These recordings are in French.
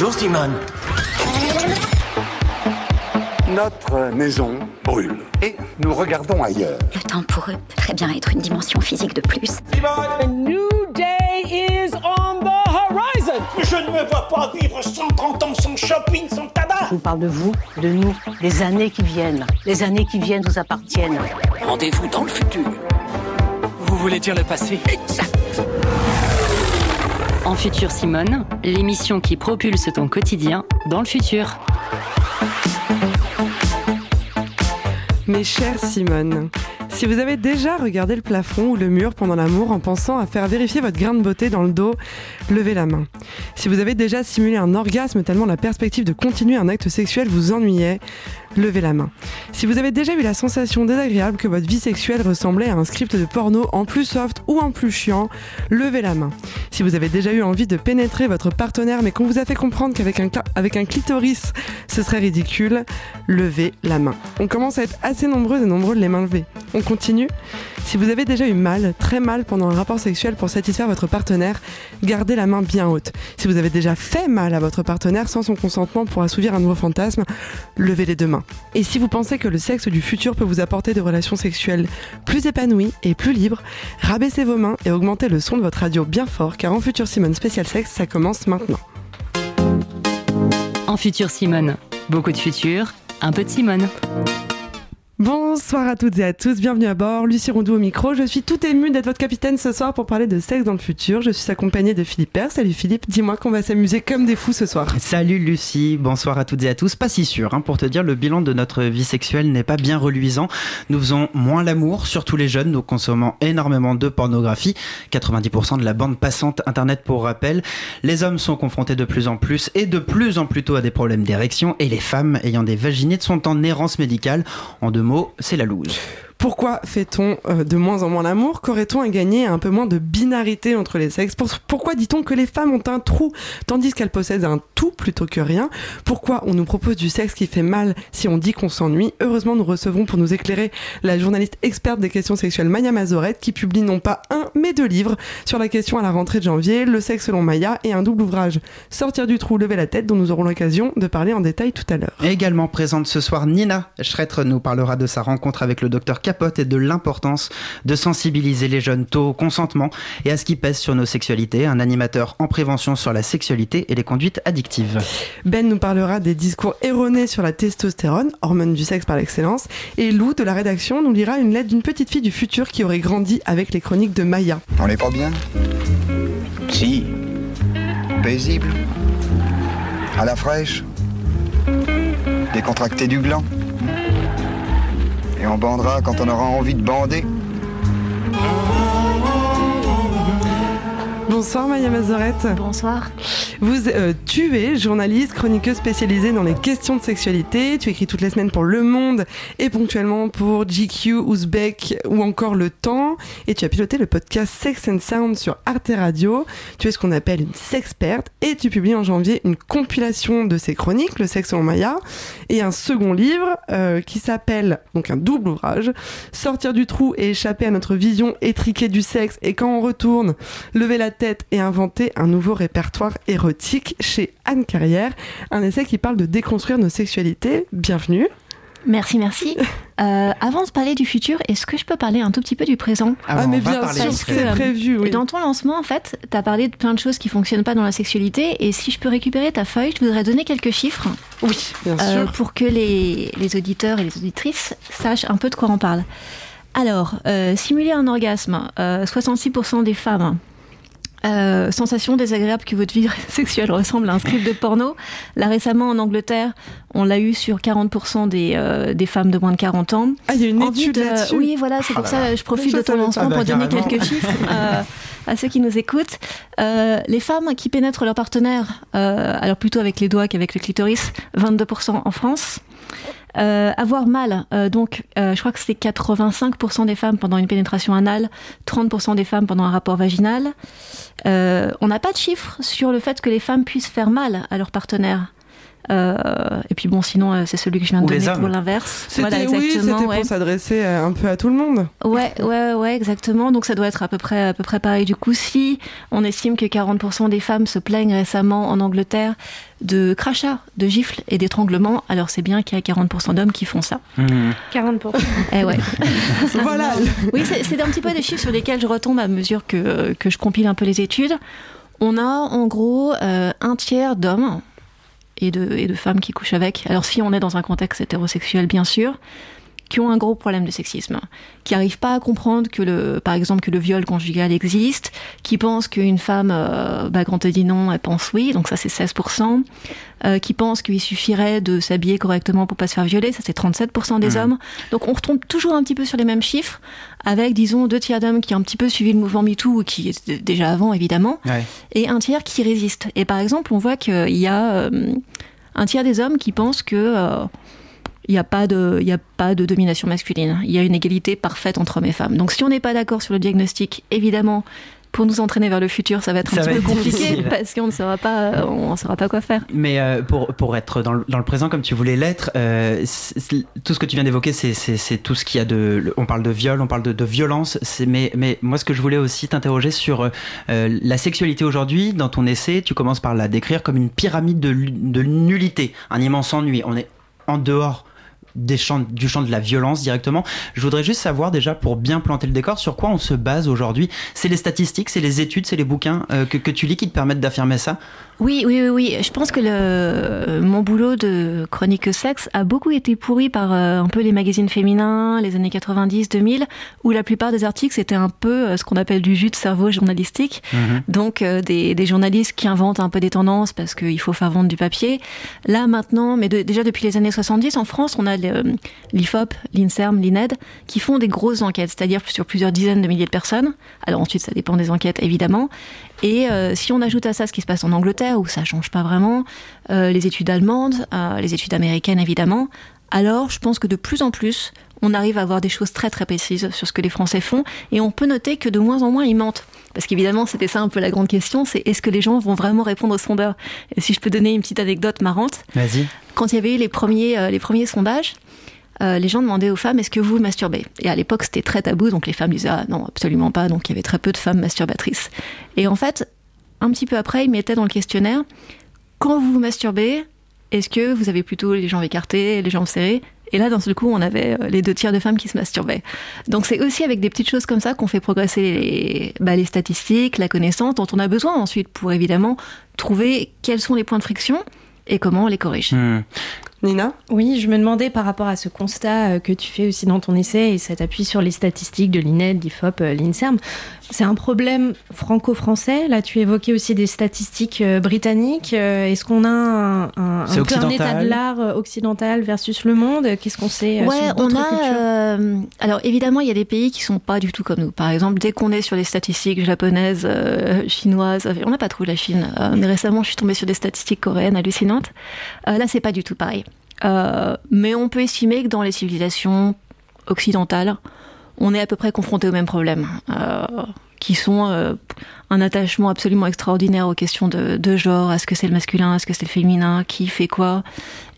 Bonjour Simone. Notre maison brûle et nous regardons ailleurs. Le temps pour eux peut très bien être une dimension physique de plus. A new day is on the horizon. Je ne me vois pas vivre 130 ans sans shopping, sans tabac. Je vous parle de vous, de nous, des années qui viennent. Les années qui viennent nous appartiennent. Rendez-vous dans le futur. Vous voulez dire le passé? Exact. En Futur Simone, l'émission qui propulse ton quotidien dans le futur. Mes chères Simone, si vous avez déjà regardé le plafond ou le mur pendant l'amour en pensant à faire vérifier votre grain de beauté dans le dos, levez la main. Si vous avez déjà simulé un orgasme tellement la perspective de continuer un acte sexuel vous ennuyait, levez la main. Si vous avez déjà eu la sensation désagréable que votre vie sexuelle ressemblait à un script de porno en plus soft ou en plus chiant, levez la main. Si vous avez déjà eu envie de pénétrer votre partenaire mais qu'on vous a fait comprendre qu'avec un, avec un clitoris ce serait ridicule, levez la main. On commence à être assez nombreux et nombreux de les mains levées. Continue Si vous avez déjà eu mal, très mal pendant un rapport sexuel pour satisfaire votre partenaire, gardez la main bien haute. Si vous avez déjà fait mal à votre partenaire sans son consentement pour assouvir un nouveau fantasme, levez les deux mains. Et si vous pensez que le sexe du futur peut vous apporter des relations sexuelles plus épanouies et plus libres, rabaissez vos mains et augmentez le son de votre radio bien fort car en Futur Simone Spécial Sexe, ça commence maintenant. En Futur Simone, beaucoup de futur, un peu de Simone. Bonsoir à toutes et à tous, bienvenue à bord, Lucie Rondeau au micro. Je suis tout émue d'être votre capitaine ce soir pour parler de sexe dans le futur. Je suis accompagnée de Philippe Père. Salut Philippe, dis-moi qu'on va s'amuser comme des fous ce soir. Salut Lucie, bonsoir à toutes et à tous. Pas si sûr, hein, pour te dire, le bilan de notre vie sexuelle n'est pas bien reluisant. Nous faisons moins l'amour, surtout les jeunes, nous consommons énormément de pornographie, 90% de la bande passante internet pour rappel. Les hommes sont confrontés de plus en plus et de plus en plus tôt à des problèmes d'érection et les femmes ayant des vaginites sont en errance médicale. En mots, c'est la loose. Pourquoi fait-on euh, de moins en moins l'amour? Qu'aurait-on à gagner un peu moins de binarité entre les sexes? Pour- Pourquoi dit-on que les femmes ont un trou tandis qu'elles possèdent un tout plutôt que rien? Pourquoi on nous propose du sexe qui fait mal si on dit qu'on s'ennuie? Heureusement, nous recevons pour nous éclairer la journaliste experte des questions sexuelles Maya Mazorette qui publie non pas un mais deux livres sur la question à la rentrée de janvier, le sexe selon Maya et un double ouvrage Sortir du trou, lever la tête dont nous aurons l'occasion de parler en détail tout à l'heure. Également présente ce soir, Nina Schretter nous parlera de sa rencontre avec le docteur Capote et de l'importance de sensibiliser les jeunes tôt au consentement et à ce qui pèse sur nos sexualités. Un animateur en prévention sur la sexualité et les conduites addictives. Ben nous parlera des discours erronés sur la testostérone, hormone du sexe par l'excellence, et Lou de la rédaction nous lira une lettre d'une petite fille du futur qui aurait grandi avec les chroniques de Maya. On n'est pas bien? Si. Paisible? À la fraîche? Décontracté du gland? Et on bandera quand on aura envie de bander Bonsoir Maya Mazorette. Bonsoir. Vous, euh, tu es journaliste, chroniqueuse spécialisée dans les questions de sexualité. Tu écris toutes les semaines pour Le Monde et ponctuellement pour GQ, Ouzbek ou encore Le Temps. Et tu as piloté le podcast Sex and Sound sur Arte Radio. Tu es ce qu'on appelle une sexperte et tu publies en janvier une compilation de ces chroniques, Le sexe selon Maya, et un second livre euh, qui s'appelle, donc un double ouvrage, Sortir du trou et échapper à notre vision étriquée du sexe et quand on retourne, lever la tête et inventer un nouveau répertoire érotique chez Anne Carrière, un essai qui parle de déconstruire nos sexualités. Bienvenue. Merci, merci. Euh, avant de parler du futur, est-ce que je peux parler un tout petit peu du présent Ah, mais bien sûr, c'est prévu. Oui. Dans ton lancement, en fait, tu as parlé de plein de choses qui fonctionnent pas dans la sexualité. Et si je peux récupérer ta feuille, je voudrais donner quelques chiffres Oui, bien euh, sûr. pour que les, les auditeurs et les auditrices sachent un peu de quoi on parle. Alors, euh, simuler un orgasme, euh, 66% des femmes. Euh, sensation désagréable que votre vie sexuelle ressemble à un script de porno. Là récemment en Angleterre, on l'a eu sur 40% des, euh, des femmes de moins de 40 ans. Ah, il y a une étude de- là-dessus? Oui, voilà, c'est Oh pour là ça je profite de ton lancement Ah pour donner quelques chiffres euh, à ceux qui nous écoutent. Euh, les femmes qui pénètrent leur partenaire, euh, alors plutôt avec les doigts qu'avec le clitoris, 22% en France. Euh, avoir mal, euh, donc euh, je crois que c'est 85% des femmes pendant une pénétration anale, 30% des femmes pendant un rapport vaginal. Euh, on n'a pas de chiffres sur le fait que les femmes puissent faire mal à leur partenaire. Euh, et puis bon, sinon, euh, c'est celui que je viens de Ou donner hommes. pour l'inverse. C'était Voilà, oui, exactement. ouais. pour s'adresser euh, un peu à tout le monde. Ouais, ouais, ouais, exactement. Donc ça doit être à peu près, à peu près pareil. Du coup, si on estime que 40% des femmes se plaignent récemment en Angleterre de crachats, de gifles et d'étranglements, alors c'est bien qu'il y a 40% d'hommes qui font ça. Mmh. 40%. Eh ouais. Voilà. Oui, c'est c'est un petit peu des chiffres sur lesquels je retombe à mesure que, que je compile un peu les études. On a en gros euh, un tiers d'hommes et de, femmes qui couchent avec. Alors si on est dans un contexte hétérosexuel, bien sûr, qui ont un gros problème de sexisme, qui n'arrivent pas à comprendre que le, par exemple, que le viol conjugal existe, qui pensent qu'une femme, euh, bah, quand elle dit non, elle pense oui, donc ça c'est 16%, euh, qui pensent qu'il suffirait de s'habiller correctement pour pas se faire violer, ça c'est 37% des Mhm. hommes. Donc on retombe toujours un petit peu sur les mêmes chiffres, avec disons deux tiers d'hommes qui ont un petit peu suivi le mouvement MeToo, qui est déjà avant évidemment, Ouais. et un tiers qui résiste. Et par exemple, on voit qu'il y a euh, un tiers des hommes qui pensent que euh, il n'y a, pas de- il y a pas de domination masculine. Il y a une égalité parfaite entre hommes et femmes. Donc si on n'est pas d'accord sur le diagnostic, évidemment, pour nous entraîner vers le futur, ça va être un petit peu compliqué difficile. parce qu'on ne saura pas, on saura pas quoi faire. Mais euh, pour, pour être dans le, dans le présent comme tu voulais l'être, euh, tout ce que tu viens d'évoquer, c'est- tout ce qu'il y a de. On parle de viol, on parle de, de violence. Mais, mais moi, ce que je voulais aussi t'interroger sur euh, la sexualité aujourd'hui, dans ton essai, tu commences par la décrire comme une pyramide de, de nullité, un immense ennui. On est en dehors des champs, du champ de la violence directement. Je voudrais juste savoir déjà, pour bien planter le décor, sur quoi on se base aujourd'hui. C'est les statistiques, c'est les études, c'est les bouquins euh, que, que tu lis qui te permettent d'affirmer ça? Oui, oui, oui, oui. Je pense que le, mon boulot de chronique sexe a beaucoup été pourri par euh, un peu les magazines féminins, les années 90, 2000, où la plupart des articles c'était un peu euh, ce qu'on appelle du jus de cerveau journalistique. Donc euh, des, des journalistes qui inventent un peu des tendances parce qu'il faut faire vendre du papier. Là maintenant, mais de- déjà depuis les années 70, en France, on a le- l'IFOP, l'INSERM, l'INED, qui font des grosses enquêtes, c'est-à-dire sur plusieurs dizaines de milliers de personnes. Alors ensuite, ça dépend des enquêtes, évidemment. Et euh, si on ajoute à ça ce qui se passe en Angleterre, où ça change pas vraiment, euh, les études allemandes, euh, les études américaines, évidemment, alors je pense que de plus en plus, on arrive à avoir des choses très très précises sur ce que les Français font, et on peut noter que de moins en moins ils mentent. Parce qu'évidemment, c'était ça un peu la grande question, c'est est-ce que les gens vont vraiment répondre aux sondeurs Et si je peux donner une petite anecdote marrante, Vas-y. quand il y avait eu les premiers, euh, les premiers sondages, euh, les gens demandaient aux femmes est-ce que vous masturbez? Et à l'époque, c'était très tabou, donc les femmes disaient ah, non, absolument pas. Donc il y avait très peu de femmes masturbatrices. Et en fait, un petit peu après, ils mettaient dans le questionnaire quand vous vous masturbez, est-ce que vous avez plutôt les jambes écartées, les jambes serrées? Et là, d'un seul coup, on avait euh, les deux tiers de femmes qui se masturbaient. Donc c'est aussi avec des petites choses comme ça qu'on fait progresser les, bah, statistiques, la connaissance dont on a besoin ensuite pour évidemment trouver quels sont les points de friction et comment on les corrige. Hmm. Nina Oui, je me demandais par rapport à ce constat euh, que tu fais aussi dans ton essai, et cet appui sur les statistiques de l'INED, l'IFOP, euh, l'INSERM. C'est un problème franco-français. Là, tu évoquais aussi des statistiques euh, britanniques. Euh, Est-ce qu'on a un, un, C'est un peu un occidental. état de l'art occidental versus le monde? Qu'est-ce qu'on sait Ouais, sur on a. cultures? euh, alors évidemment, il y a des pays qui sont pas du tout comme nous. Par exemple, dès qu'on est sur des statistiques japonaises, euh, chinoises, on n'a pas trop la Chine. euh, mais récemment, je suis tombée sur des statistiques coréennes hallucinantes. Euh, là, c'est pas du tout pareil. Euh, mais on peut estimer que dans les civilisations occidentales, on est à peu près confronté aux mêmes problèmes, euh, qui sont euh, un attachement absolument extraordinaire aux questions de, de genre, est-ce que c'est le masculin, est-ce que c'est le féminin, qui fait quoi.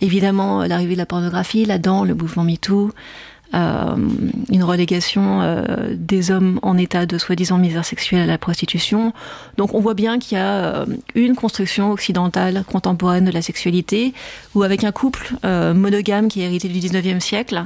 Évidemment, l'arrivée de la pornographie là-dedans, le mouvement MeToo, euh, une relégation euh, des hommes en état de soi-disant misère sexuelle à la prostitution. Donc on voit bien qu'il y a euh, une construction occidentale contemporaine de la sexualité, où avec un couple monogame qui est hérité du 19e siècle,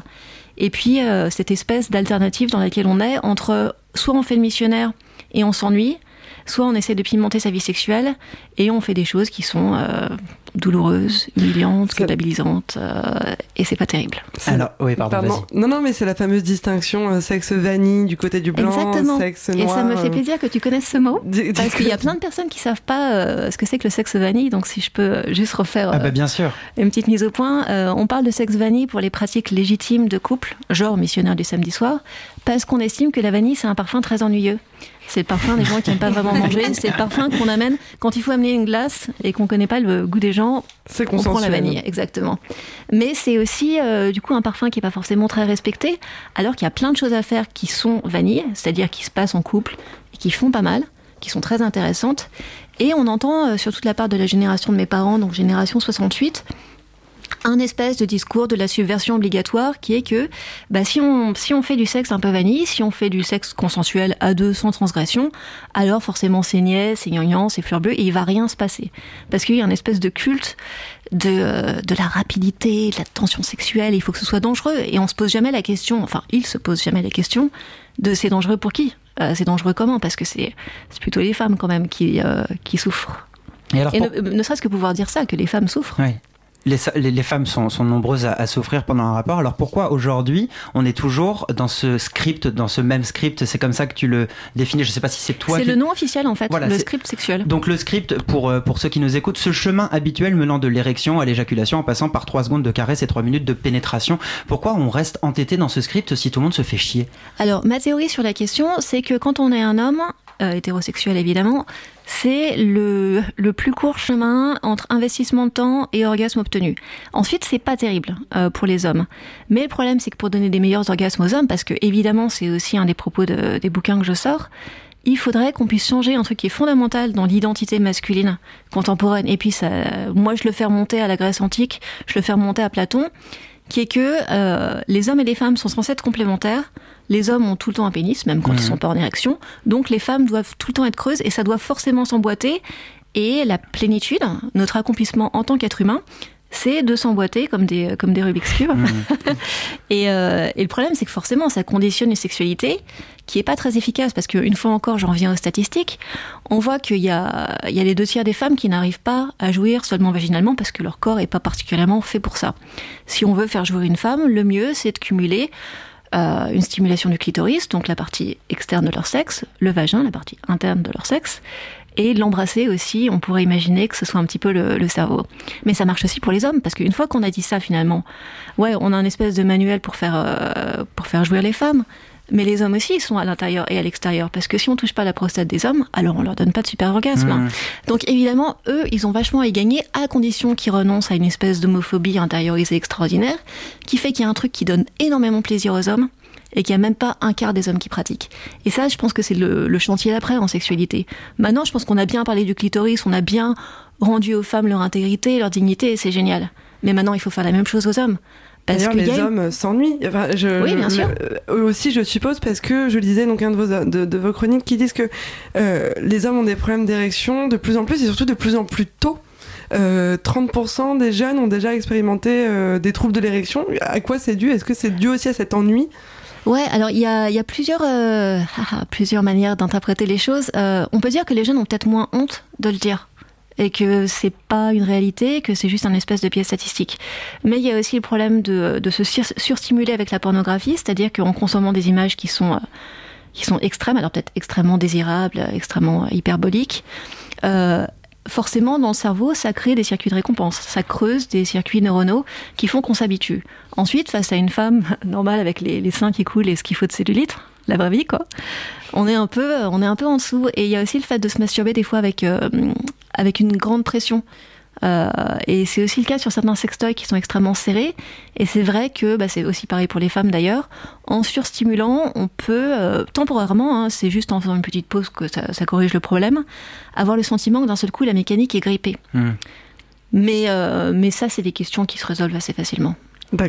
et puis cette espèce d'alternative dans laquelle on est entre soit on fait le missionnaire et on s'ennuie, soit on essaie de pimenter sa vie sexuelle et on fait des choses qui sont euh, douloureuses, humiliantes, culpabilisantes, euh, et c'est pas terrible. Alors, oui, pardon. Non, non, mais c'est la fameuse distinction euh, sexe vanille du côté du blanc, Exactement. sexe et ça me fait plaisir que tu connaisses ce mot, parce qu'il y a plein de personnes qui savent pas euh, ce que c'est que le sexe vanille. Donc si je peux juste refaire Ah bah bien sûr. une petite mise au point, euh, on parle de sexe vanille pour les pratiques légitimes de couple, genre missionnaire du samedi soir, parce qu'on estime que la vanille c'est un parfum très ennuyeux. C'est le parfum des gens qui n'aiment pas vraiment manger. C'est le parfum qu'on amène quand il faut amener une glace et qu'on connaît pas le goût des gens. C'est On prend la vanille, exactement. Mais c'est aussi euh, du coup un parfum qui est pas forcément très respecté, alors qu'il y a plein de choses à faire qui sont vanille, c'est-à-dire qui se passent en couple et qui font pas mal, qui sont très intéressantes. Et on entend euh, sur toute la part de la génération de mes parents, donc génération 68, un espèce de discours de la subversion obligatoire qui est que bah, si, on, si on fait du sexe un peu vanille, si on fait du sexe consensuel à deux sans transgression, alors forcément c'est niais, c'est gnangnan, c'est fleur bleue et il va rien se passer. Parce qu'il y a une espèce de culte de, euh, de la rapidité, de la tension sexuelle, il faut que ce soit dangereux et on se pose jamais la question, enfin il se pose jamais la question de c'est dangereux pour qui? Euh, C'est dangereux comment? Parce que c'est plutôt les femmes quand même qui, euh, qui souffrent. Et, alors, ne, ne serait-ce que pouvoir dire ça, que les femmes souffrent. Oui les, les, femmes sont, sont nombreuses à, à, souffrir pendant un rapport. Alors pourquoi aujourd'hui on est toujours dans ce script, dans ce même script? C'est comme ça que tu le définis. Je ne sais pas si c'est toi. C'est qui... le nom officiel en fait, voilà, le script sexuel. Donc le script pour euh, pour ceux qui nous écoutent, ce chemin habituel menant de l'érection à l'éjaculation en passant par 3 secondes de caresse et 3 minutes de pénétration. Pourquoi on reste entêté dans ce script si tout le monde se fait chier? Alors ma théorie sur la question, c'est que quand on est un homme euh, hétérosexuel évidemment, c'est le, le plus court chemin entre investissement de temps et orgasme obtenu. Ensuite, c'est pas terrible euh, pour les hommes. Mais le problème, c'est que pour donner des meilleurs orgasmes aux hommes, parce que évidemment, c'est aussi un des propos de, des bouquins que je sors, il faudrait qu'on puisse changer un truc qui est fondamental dans l'identité masculine contemporaine. Et puis, ça, moi, je le fais remonter à la Grèce antique, je le fais remonter à Platon, qui est que euh, les hommes et les femmes sont censés être complémentaires. Les hommes ont tout le temps un pénis, même quand mmh. ils sont pas en érection. Donc les femmes doivent tout le temps être creuses et ça doit forcément s'emboîter. Et la plénitude, notre accomplissement en tant qu'être humain, c'est de s'emboîter comme des, comme des Rubik's Cube. Mmh. et, euh, et, le problème, c'est que forcément, ça conditionne une sexualité qui est pas très efficace parce qu'une fois encore, j'en reviens aux statistiques, on voit qu'il y a, il y a les deux tiers des femmes qui n'arrivent pas à jouir seulement vaginalement parce que leur corps est pas particulièrement fait pour ça. Si on veut faire jouir une femme, le mieux, c'est de cumuler euh, une stimulation du clitoris, donc la partie externe de leur sexe, le vagin, la partie interne de leur sexe, et l'embrasser aussi, on pourrait imaginer que ce soit un petit peu le, le cerveau. Mais ça marche aussi pour les hommes, parce qu'une fois qu'on a dit ça finalement, ouais, on a un espèce de manuel pour faire, euh, pour faire jouir les femmes, mais les hommes aussi, ils sont à l'intérieur et à l'extérieur. Parce que si on touche pas la prostate des hommes, alors on leur donne pas de super orgasme. Mmh. Donc évidemment, eux, ils ont vachement à y gagner à condition qu'ils renoncent à une espèce d'homophobie intériorisée extraordinaire, qui fait qu'il y a un truc qui donne énormément de plaisir aux hommes et qu'il n'y a même pas un quart des hommes qui pratiquent. Et ça, je pense que c'est le, le, chantier d'après en sexualité. Maintenant, je pense qu'on a bien parlé du clitoris, on a bien rendu aux femmes leur intégrité, leur dignité, et c'est génial. Mais maintenant, il faut faire la même chose aux hommes. D'ailleurs, les a... hommes s'ennuient. Enfin, je, oui, bien sûr. eux aussi, je suppose, parce que je lisais donc un de vos, de, de vos chroniques qui disent que euh, les hommes ont des problèmes d'érection de plus en plus et surtout de plus en plus tôt. Euh, 30% des jeunes ont déjà expérimenté euh, des troubles de l'érection. À quoi c'est dû? Est-ce que c'est dû aussi à cet ennui? Ouais, alors il y a, y a plusieurs, euh, plusieurs manières d'interpréter les choses. Euh, on peut dire que les jeunes ont peut-être moins honte de le dire et que c'est pas une réalité, que c'est juste un espèce de pièce statistique. Mais il y a aussi le problème de, se sur surstimuler avec la pornographie, c'est-à-dire qu'en consommant des images qui sont, euh, qui sont extrêmes, alors peut-être extrêmement désirables, extrêmement hyperboliques, euh, forcément dans le cerveau, ça crée des circuits de récompense, ça creuse des circuits neuronaux qui font qu'on s'habitue. Ensuite, face à une femme normale avec les, seins qui coulent et ce qu'il faut de cellulite, la vraie vie quoi. On est un peu, on est un peu en dessous. Et il y a aussi le fait de se masturber des fois avec euh, avec une grande pression. Euh, et c'est aussi le cas sur certains sextoys qui sont extrêmement serrés. Et c'est vrai que bah, c'est aussi pareil pour les femmes d'ailleurs. En surstimulant, on peut euh, temporairement, hein, c'est juste en faisant une petite pause que ça, ça corrige le problème, avoir le sentiment que d'un seul coup la mécanique est grippée. Mmh. Mais, euh, mais ça, c'est des questions qui se résolvent assez facilement.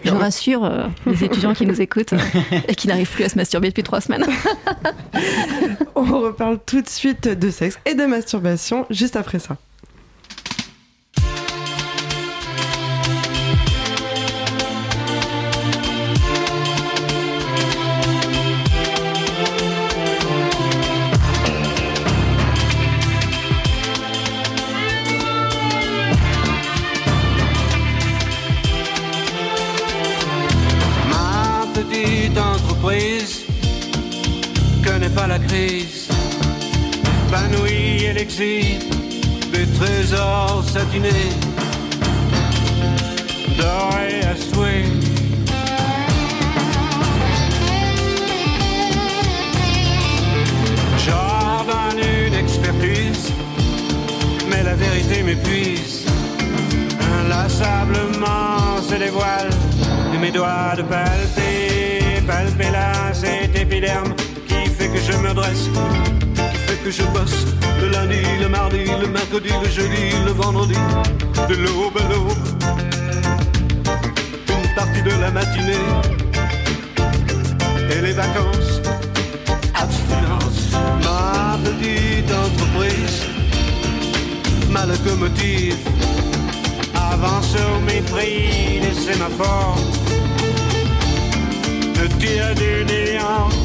Je rassure euh, les étudiants qui nous écoutent et qui n'arrivent plus à se masturber depuis trois semaines. On reparle tout de suite de sexe et de masturbation juste après ça. Pas la crise, panouille et l'exil, des trésors satinés, dorés à souhait. J'ordonne une expertise, mais la vérité m'épuise. Inlassablement se dévoile de mes doigts de palper, palper là cet épiderme je me dresse, qui fait que je bosse le lundi, le mardi, le mercredi, le jeudi, le vendredi, de l'aube à l'aube. partie de la matinée. Et les vacances, abstinence. Ma petite entreprise, ma locomotive, avance au mépris des sémaphores. Ne tire du néant.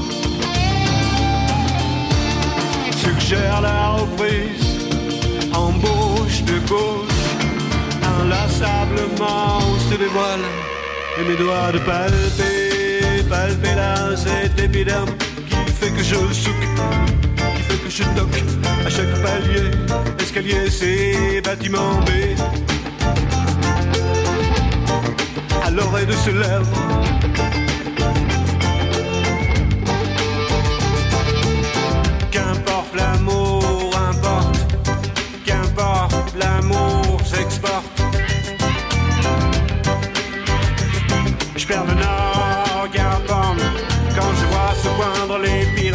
suggère la reprise, embauche de gauche, inlassablement se dévoile, et mes doigts de palper, palper là cet épiderme qui fait que je souque, qui fait que je toque à chaque palier, escalier, c'est bâtiment B. À l'oreille de ce lèvre,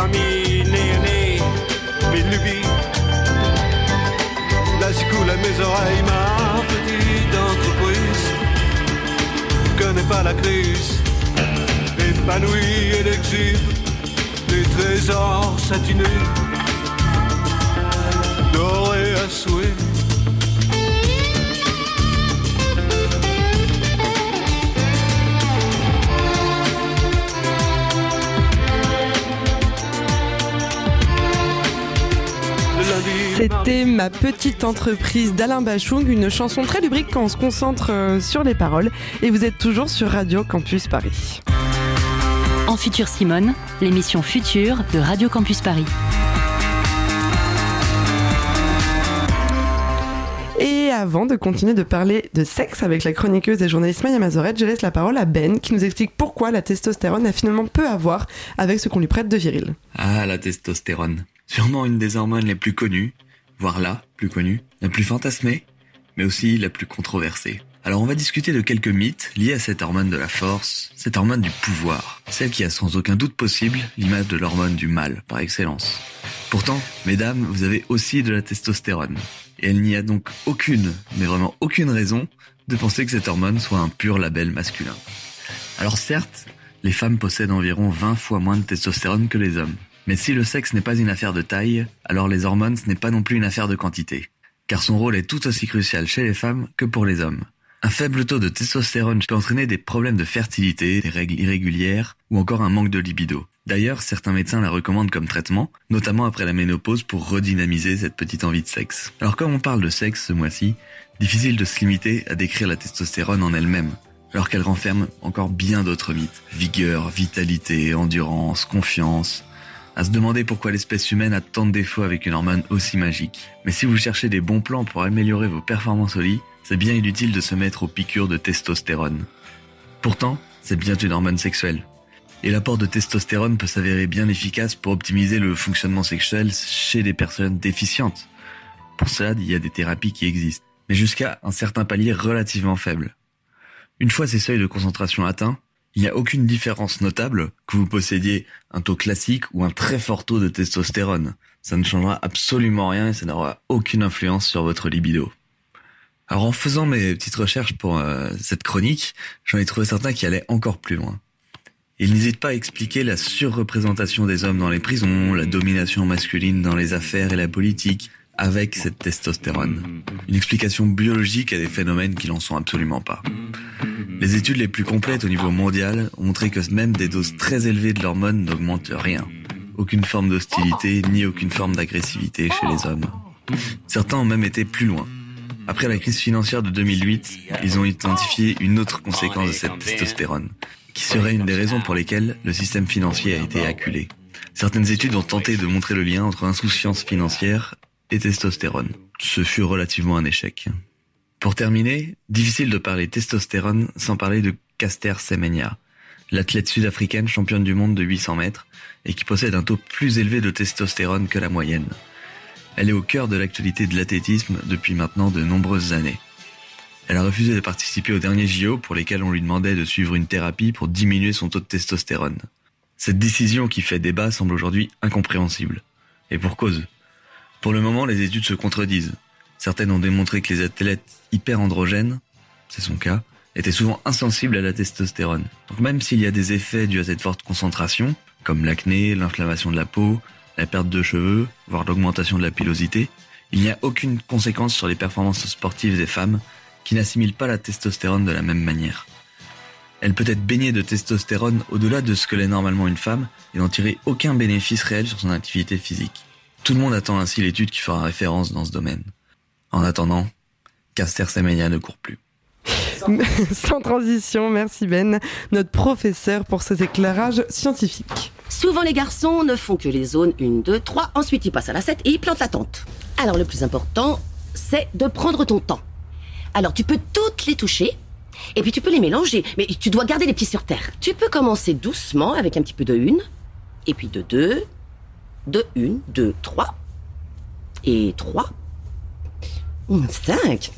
mes lubies. Là j'écoule à mes oreilles ma petite entreprise. Connais pas la crise, épanouie et l'exhibe des trésors satinés, dorés à souhait. C'était ma petite entreprise d'Alain Bachung, une chanson très lubrique quand on se concentre euh, sur les paroles. Et vous êtes toujours sur Radio Campus Paris. En Futur Simone, l'émission Future de Radio Campus Paris. Et avant de continuer de parler de sexe avec la chroniqueuse et journaliste Maya Mazoret, je laisse la parole à Ben qui nous explique pourquoi la testostérone a finalement peu à voir avec ce qu'on lui prête de viril. Ah, la testostérone. Sûrement une des hormones les plus connues, voire la plus connue, la plus fantasmée, mais aussi la plus controversée. Alors on va discuter de quelques mythes liés à cette hormone de la force, cette hormone du pouvoir, celle qui a sans aucun doute possible l'image de l'hormone du mal par excellence. Pourtant, mesdames, vous avez aussi de la testostérone. Et il n'y a donc aucune, mais vraiment aucune raison de penser que cette hormone soit un pur label masculin. Alors certes, les femmes possèdent environ 20 fois moins de testostérone que les hommes. Mais si le sexe n'est pas une affaire de taille, alors les hormones ce n'est pas non plus une affaire de quantité. Car son rôle est tout aussi crucial chez les femmes que pour les hommes. Un faible taux de testostérone peut entraîner des problèmes de fertilité, des règles irrégulières ou encore un manque de libido. D'ailleurs, certains médecins la recommandent comme traitement, notamment après la ménopause pour redynamiser cette petite envie de sexe. Alors comme on parle de sexe ce mois-ci, difficile de se limiter à décrire la testostérone en elle-même, alors qu'elle renferme encore bien d'autres mythes. Vigueur, vitalité, endurance, confiance, à se demander pourquoi l'espèce humaine a tant de défauts avec une hormone aussi magique. Mais si vous cherchez des bons plans pour améliorer vos performances au lit, c'est bien inutile de se mettre aux piqûres de testostérone. Pourtant, c'est bien une hormone sexuelle. Et l'apport de testostérone peut s'avérer bien efficace pour optimiser le fonctionnement sexuel chez des personnes déficientes. Pour cela, il y a des thérapies qui existent, mais jusqu'à un certain palier relativement faible. Une fois ces seuils de concentration atteints, il n'y a aucune différence notable que vous possédiez un taux classique ou un très fort taux de testostérone. Ça ne changera absolument rien et ça n'aura aucune influence sur votre libido. Alors en faisant mes petites recherches pour euh, cette chronique, j'en ai trouvé certains qui allaient encore plus loin. Ils n'hésitent pas à expliquer la surreprésentation des hommes dans les prisons, la domination masculine dans les affaires et la politique, avec cette testostérone. Une explication biologique à des phénomènes qui n'en sont absolument pas. Les études les plus complètes au niveau mondial ont montré que même des doses très élevées de l'hormone n'augmentent rien. Aucune forme d'hostilité ni aucune forme d'agressivité chez les hommes. Certains ont même été plus loin. Après la crise financière de 2008, ils ont identifié une autre conséquence de cette testostérone, qui serait une des raisons pour lesquelles le système financier a été acculé. Certaines études ont tenté de montrer le lien entre insouciance financière et testostérone. Ce fut relativement un échec. Pour terminer, difficile de parler testostérone sans parler de Caster Semenya, l'athlète sud-africaine championne du monde de 800 mètres et qui possède un taux plus élevé de testostérone que la moyenne. Elle est au cœur de l'actualité de l'athlétisme depuis maintenant de nombreuses années. Elle a refusé de participer aux derniers JO pour lesquels on lui demandait de suivre une thérapie pour diminuer son taux de testostérone. Cette décision qui fait débat semble aujourd'hui incompréhensible. Et pour cause. Pour le moment, les études se contredisent. Certaines ont démontré que les athlètes hyperandrogènes, c'est son cas, étaient souvent insensibles à la testostérone. Donc même s'il y a des effets dus à cette forte concentration, comme l'acné, l'inflammation de la peau, la perte de cheveux, voire l'augmentation de la pilosité, il n'y a aucune conséquence sur les performances sportives des femmes qui n'assimilent pas la testostérone de la même manière. Elle peut être baignée de testostérone au-delà de ce que l'est normalement une femme et n'en tirer aucun bénéfice réel sur son activité physique. Tout le monde attend ainsi l'étude qui fera référence dans ce domaine. En attendant, Caster Semenya ne court plus. Sans transition, merci Ben, notre professeur pour ces éclairages scientifiques. Souvent les garçons ne font que les zones 1, 2, 3, ensuite ils passent à la 7 et ils plantent la tente. Alors le plus important, c'est de prendre ton temps. Alors tu peux toutes les toucher, et puis tu peux les mélanger, mais tu dois garder les pieds sur terre. Tu peux commencer doucement avec un petit peu de 1, et puis de 2, de 1, 2, 3, et 3, 5,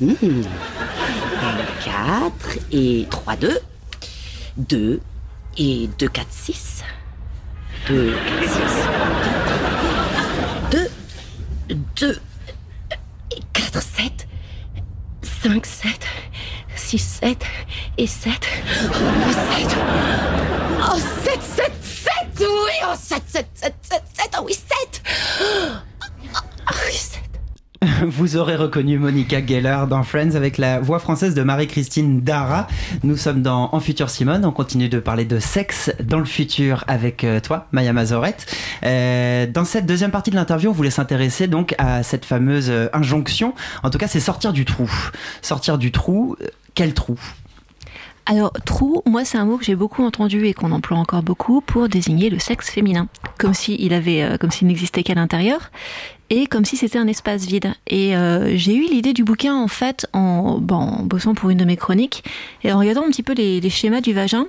4, et 3, 2, 2, et 2, 4, 6, 2, 4, 6, 2, 2, 4, 7, 5, 7, 6, 7 et 7. Oh, 7. Oh, 7, 7, 7. Oui, oh, 7, 7, 7, 7, 7. Oh, oui, 7. Oh, oui, 7. Vous aurez reconnu Monica Geller dans Friends avec la voix française de Marie-Christine Dara. Nous sommes dans En Futur Simone. On continue de parler de sexe dans le futur avec euh, toi, Maya Mazorette. Euh, dans cette deuxième partie de l'interview, on voulait s'intéresser donc à cette fameuse euh, injonction. En tout cas, c'est sortir du trou. Sortir du trou. Quel trou? Alors, trou, moi, c'est un mot que j'ai beaucoup entendu et qu'on emploie encore beaucoup pour désigner le sexe féminin, comme s'il avait, euh, comme s'il n'existait qu'à l'intérieur et comme si c'était un espace vide. Et euh, j'ai eu l'idée du bouquin en fait en, en bossant pour une de mes chroniques et en regardant un petit peu les, les schémas du vagin,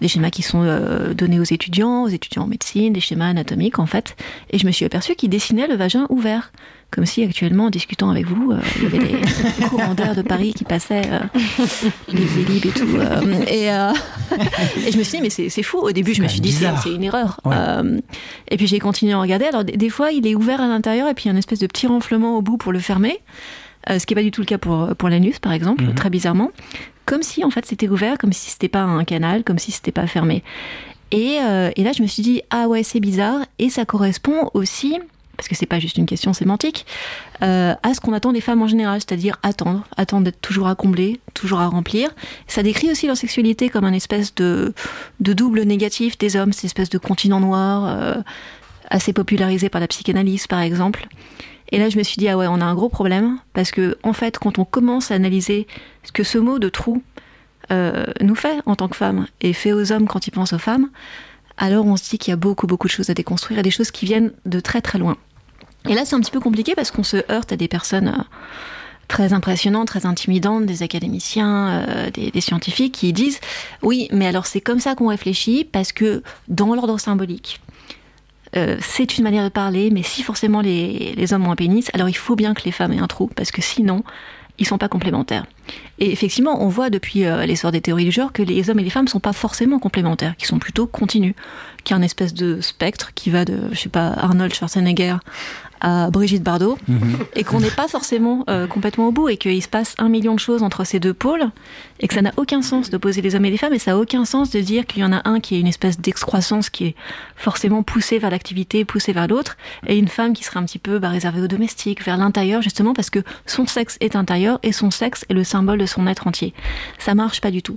des schémas qui sont euh, donnés aux étudiants, aux étudiants en médecine, des schémas anatomiques en fait. Et je me suis aperçue qu'ils dessinaient le vagin ouvert. Comme si actuellement, en discutant avec vous, euh, il y avait des courants d'air de Paris qui passaient, euh, les Vélib et tout. et, et je me suis dit, mais c'est fou. Au début, je me suis dit, c'est une erreur. Et puis j'ai continué à regarder. Alors des, des fois, il est ouvert à l'intérieur et puis il y a une espèce de petit renflement au bout pour le fermer. Euh, ce qui n'est pas du tout le cas pour, pour l'anus, par exemple, Mhm. très bizarrement. Comme si, en fait, c'était ouvert, comme si c'était pas un canal, comme si c'était pas fermé. Et, euh, et là, je me suis dit, ah ouais, c'est bizarre. Et ça correspond aussi, parce que c'est pas juste une question sémantique, euh, à ce qu'on attend des femmes en général, c'est-à-dire attendre, attendre d'être toujours à combler, toujours à remplir. Ça décrit aussi leur sexualité comme un espèce de, de double négatif des hommes, cette espèce de continent noir, euh, assez popularisé par la psychanalyse, par exemple. Et là, je me suis dit, ah ouais, on a un gros problème, parce que, en fait, quand on commence à analyser ce que ce mot de trou euh, nous fait en tant que femmes, et fait aux hommes quand ils pensent aux femmes, alors on se dit qu'il y a beaucoup, beaucoup de choses à déconstruire, et des choses qui viennent de très, très loin. Et là, c'est un petit peu compliqué, parce qu'on se heurte à des personnes euh, très impressionnantes, très intimidantes, des académiciens, euh, des scientifiques, qui disent, oui, mais alors c'est comme ça qu'on réfléchit, parce que dans l'ordre symbolique, euh, c'est une manière de parler, mais si forcément les, les hommes ont un pénis, alors il faut bien que les femmes aient un trou, parce que sinon, ils sont pas complémentaires. Et effectivement, on voit depuis euh, l'essor des théories du genre que les hommes et les femmes sont pas forcément complémentaires, qui sont plutôt continus, qu'il y a un espèce de spectre qui va de, je sais pas, Arnold Schwarzenegger à Brigitte Bardot, et qu'on n'est pas forcément euh, complètement au bout, et qu'il se passe un million de choses entre ces deux pôles, et que ça n'a aucun sens d'opposer les hommes et les femmes, et ça n'a aucun sens de dire qu'il y en a un qui est une espèce d'excroissance qui est forcément poussé vers l'activité, poussé vers l'autre, et une femme qui serait un petit peu bah, réservée aux domestiques, vers l'intérieur, justement parce que son sexe est intérieur et son sexe est le symbole de son être entier. Ça marche pas du tout.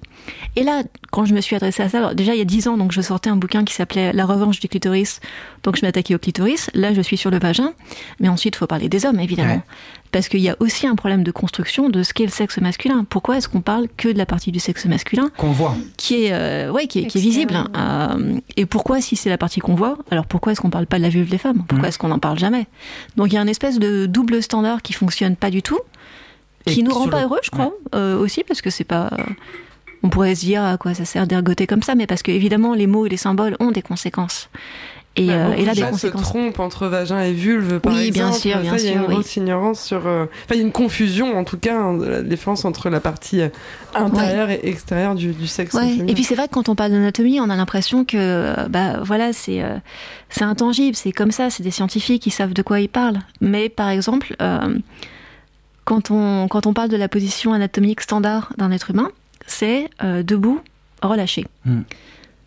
Et là, quand je me suis adressée à ça, alors déjà il y a dix ans, donc je sortais un bouquin qui s'appelait La revanche du clitoris, donc je m'attaquais au clitoris. Là, je suis sur le vagin. Mais ensuite, faut parler des hommes, évidemment. Parce qu'il y a aussi un problème de construction de ce qu'est le sexe masculin. Pourquoi est-ce qu'on parle que de la partie du sexe masculin Qu'on voit. qui est, euh, ouais, qui est, qui est visible. Euh, et pourquoi, si c'est la partie qu'on voit, alors pourquoi est-ce qu'on parle pas de la vulve des femmes? Pourquoi est-ce qu'on n'en parle jamais? Donc il y a une espèce de double standard qui fonctionne pas du tout, qui Et nous rend pas le- heureux, je crois, euh, aussi, parce que c'est pas. On pourrait se dire à quoi ça sert d'ergoter comme ça, mais parce que évidemment les mots et les symboles ont des conséquences. Et, Bah, euh, et là, de des gens se conséquences. trompent entre vagin et vulve, par Oui, exemple. bien sûr, Ça, bien il y a une sûr, oui. grosse ignorance sur. euh, Enfin, il y a une confusion, en tout cas, hein, de la différence entre la partie euh, intérieure et extérieure du, du sexe. Ouais. Et puis c'est vrai que quand on parle d'anatomie, on a l'impression que euh, bah voilà, c'est euh, c'est intangible, c'est comme ça, c'est des scientifiques qui savent de quoi ils parlent. Mais par exemple, euh, quand on quand on parle de la position anatomique standard d'un être humain, c'est euh, debout, relâché. Hmm.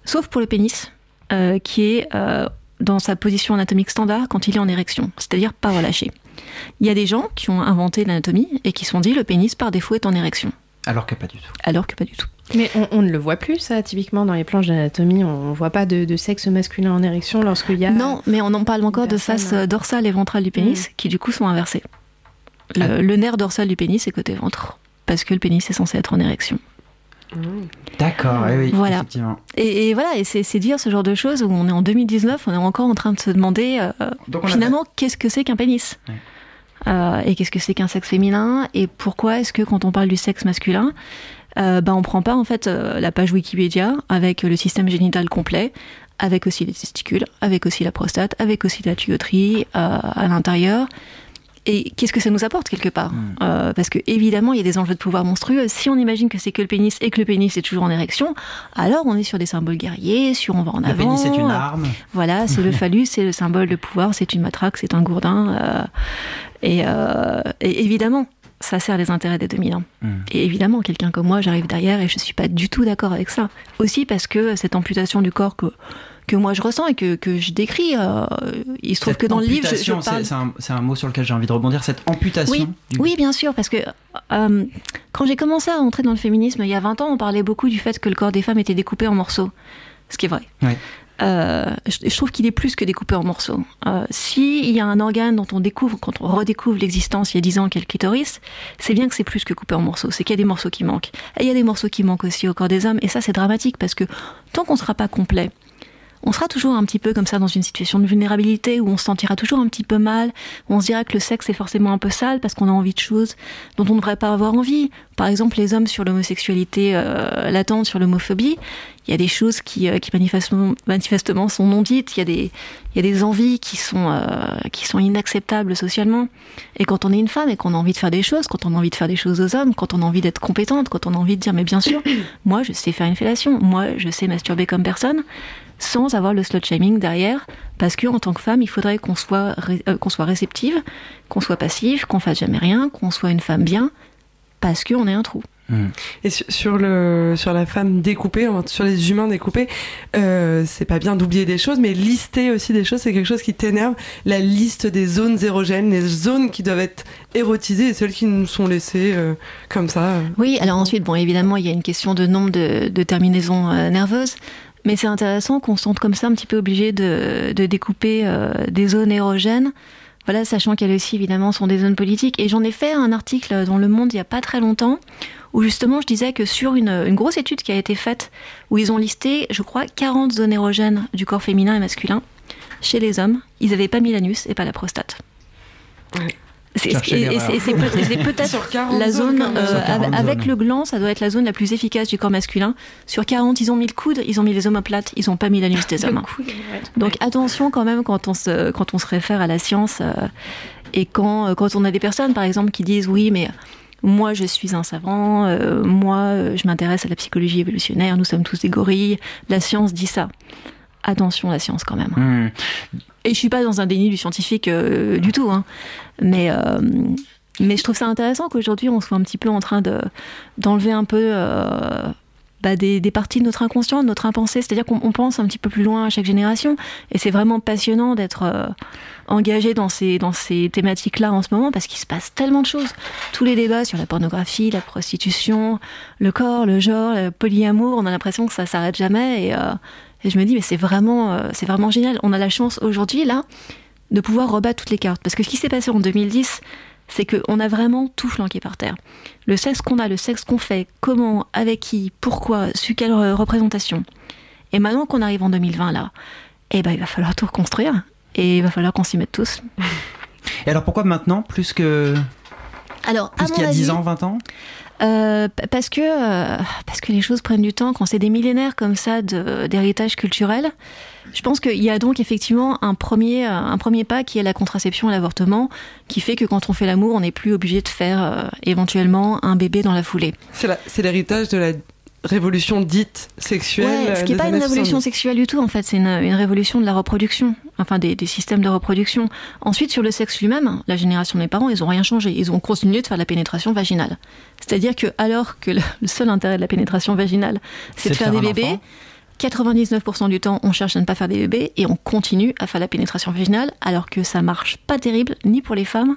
Sauf pour le pénis, euh, qui est euh, dans sa position anatomique standard quand il est en érection, c'est-à-dire pas relâché. Il y a des gens qui ont inventé l'anatomie et qui se sont dit le pénis par défaut est en érection, Alors que pas du tout. alors que pas du tout. Mais on, on ne le voit plus, ça, typiquement, dans les planches d'anatomie. On ne voit pas de, de sexe masculin en érection lorsqu'il y a. Non, mais on en parle encore de personne, face euh, dorsale et ventrale du pénis, qui du coup sont inversées. Le, Ah. le nerf dorsal du pénis est côté ventre, parce que le pénis est censé être en érection. D'accord, oui, Voilà. effectivement. Et, et voilà, et c'est dire ce genre de choses où on est en 2019, on est encore en train de se demander euh, Donc on a- finalement qu'est-ce que c'est qu'un pénis Ouais. Euh, et qu'est-ce que c'est qu'un sexe féminin et pourquoi est-ce que quand on parle du sexe masculin, euh, bah, on prend pas en fait euh, la page Wikipédia avec le système génital complet, avec aussi les testicules, avec aussi la prostate, avec aussi la tuyauterie à l'intérieur. Et qu'est-ce que ça nous apporte quelque part Euh, Parce que évidemment, il y a des enjeux de pouvoir monstrueux. Si on imagine que c'est que le pénis et que le pénis est toujours en érection, alors on est sur des symboles guerriers, sur on va en Le avant. pénis est une arme. Voilà, c'est le phallus, c'est le symbole de pouvoir, c'est une matraque, c'est un gourdin. euh, et, euh, et évidemment, ça sert les intérêts des dominants. Mm. Et évidemment, quelqu'un comme moi, j'arrive derrière et je suis pas du tout d'accord avec ça. Aussi parce que cette amputation du corps que que moi je ressens et que, que je décris, euh, il se trouve Cette que dans le livre, je, je parle. c'est- un, un mot sur lequel j'ai envie de rebondir, cette amputation. Oui, du- oui, bien sûr, parce que euh, quand j'ai commencé à entrer dans le féminisme il y a 20 ans, on parlait beaucoup du fait que le corps des femmes était découpé en morceaux, ce qui est vrai. Ouais. Euh, je, je trouve qu'il est plus que découpé en morceaux. Euh, S'il y a un organe dont on découvre, quand on redécouvre l'existence il y a 10 ans, qui est le clitoris, c'est bien que c'est plus que coupé en morceaux, c'est qu'il y a des morceaux qui manquent. Et il y a des morceaux qui manquent aussi au corps des hommes, et ça c'est dramatique parce que tant qu'on ne sera pas complet, on sera toujours un petit peu comme ça dans une situation de vulnérabilité où on se sentira toujours un petit peu mal, où on se dira que le sexe est forcément un peu sale parce qu'on a envie de choses dont on ne devrait pas avoir envie. Par exemple, les hommes sur l'homosexualité euh, latente, sur l'homophobie, il y a des choses qui, euh, qui manifestement, manifestement sont non dites, il y a des, il y a des envies qui sont, euh, qui sont inacceptables socialement. Et quand on est une femme et qu'on a envie de faire des choses, quand on a envie de faire des choses aux hommes, quand on a envie d'être compétente, quand on a envie de dire mais bien sûr, moi je sais faire une fellation, moi je sais masturber comme personne, sans avoir le slut shaming derrière, parce que en tant que femme, il faudrait qu'on soit, ré- euh, qu'on soit réceptive, qu'on soit passive, qu'on fasse jamais rien, qu'on soit une femme bien, parce qu'on est un trou. Et sur, le, sur la femme découpée, sur les humains découpés, euh, c'est pas bien d'oublier des choses, mais lister aussi des choses, c'est quelque chose qui t'énerve. La liste des zones érogènes, les zones qui doivent être érotisées et celles qui nous sont laissées euh, comme ça. euh. Oui, alors ensuite, bon, évidemment, il y a une question de nombre de, de terminaisons euh, nerveuses, mais c'est intéressant qu'on se sente comme ça un petit peu obligé de, découper euh, des zones érogènes. Voilà, sachant qu'elles aussi, évidemment, sont des zones politiques. Et j'en ai fait un article dans Le Monde il y a pas très longtemps, où justement je disais que sur une, une grosse étude qui a été faite, où ils ont listé, je crois, 40 zones érogènes du corps féminin et masculin, chez les hommes, ils n'avaient pas mis l'anus et pas la prostate. C'est- peut-être Sur 40 la zone, euh, Sur 40 avec, zones. le gland, ça doit être la zone la plus efficace du corps masculin. Sur 40, ils ont mis le coude, ils ont mis les omoplates, ils n'ont pas mis l'anus des hommes. Donc attention quand même quand on se, quand on se réfère à la science euh, et quand, euh, quand on a des personnes par exemple qui disent oui mais moi je suis un savant, euh, moi euh, je m'intéresse à la psychologie évolutionnaire, nous sommes tous des gorilles, la science dit ça. Attention la science quand même. Hmm. Et je suis pas dans un déni du scientifique euh, du tout, hein. mais euh, mais je trouve ça intéressant qu'aujourd'hui on soit un petit peu en train de d'enlever un peu euh, bah, des, des parties de notre inconscient, de notre impensé. C'est-à-dire qu'on on pense un petit peu plus loin à chaque génération, et c'est vraiment passionnant d'être engagé dans ces dans ces thématiques-là en ce moment parce qu'il se passe tellement de choses. Tous les débats sur la pornographie, la prostitution, le corps, le genre, le polyamour, on a l'impression que ça s'arrête jamais et je me dis, mais c'est vraiment, euh, c'est vraiment génial. On a la chance aujourd'hui, là, de pouvoir rebattre toutes les cartes. Parce que ce qui s'est passé en 2010, c'est qu'on a vraiment tout flanqué par terre. Le sexe qu'on a, le sexe qu'on fait, comment, avec qui, pourquoi, sur quelle représentation. Et maintenant qu'on arrive en 2020 là, eh ben, il va falloir tout reconstruire et il va falloir qu'on s'y mette tous. Et alors pourquoi maintenant plus que alors, plus qu'il y a 10 ans, 20 ans? Euh, parce que euh, parce que les choses prennent du temps quand c'est des millénaires comme ça d'héritage culturel. Je pense qu'il y a donc effectivement un premier un premier pas qui est la contraception et l'avortement, qui fait que quand on fait l'amour, on n'est plus obligé de faire euh, éventuellement un bébé dans la foulée. C'est l'héritage de la révolution dite sexuelle. Ouais, ce qui n'est pas une révolution sexuelle du tout, en fait, c'est une, une, révolution de la reproduction, enfin des, des, systèmes de reproduction. Ensuite, sur le sexe lui-même, la génération de mes parents, ils n'ont rien changé. Ils ont continué de faire la pénétration vaginale. C'est-à-dire que, alors que le, le, seul intérêt de la pénétration vaginale, c'est de faire, faire des bébés. Enfant. 99% du temps, on cherche à ne pas faire des bébés et on continue à faire la pénétration vaginale alors que ça marche pas terrible ni pour les femmes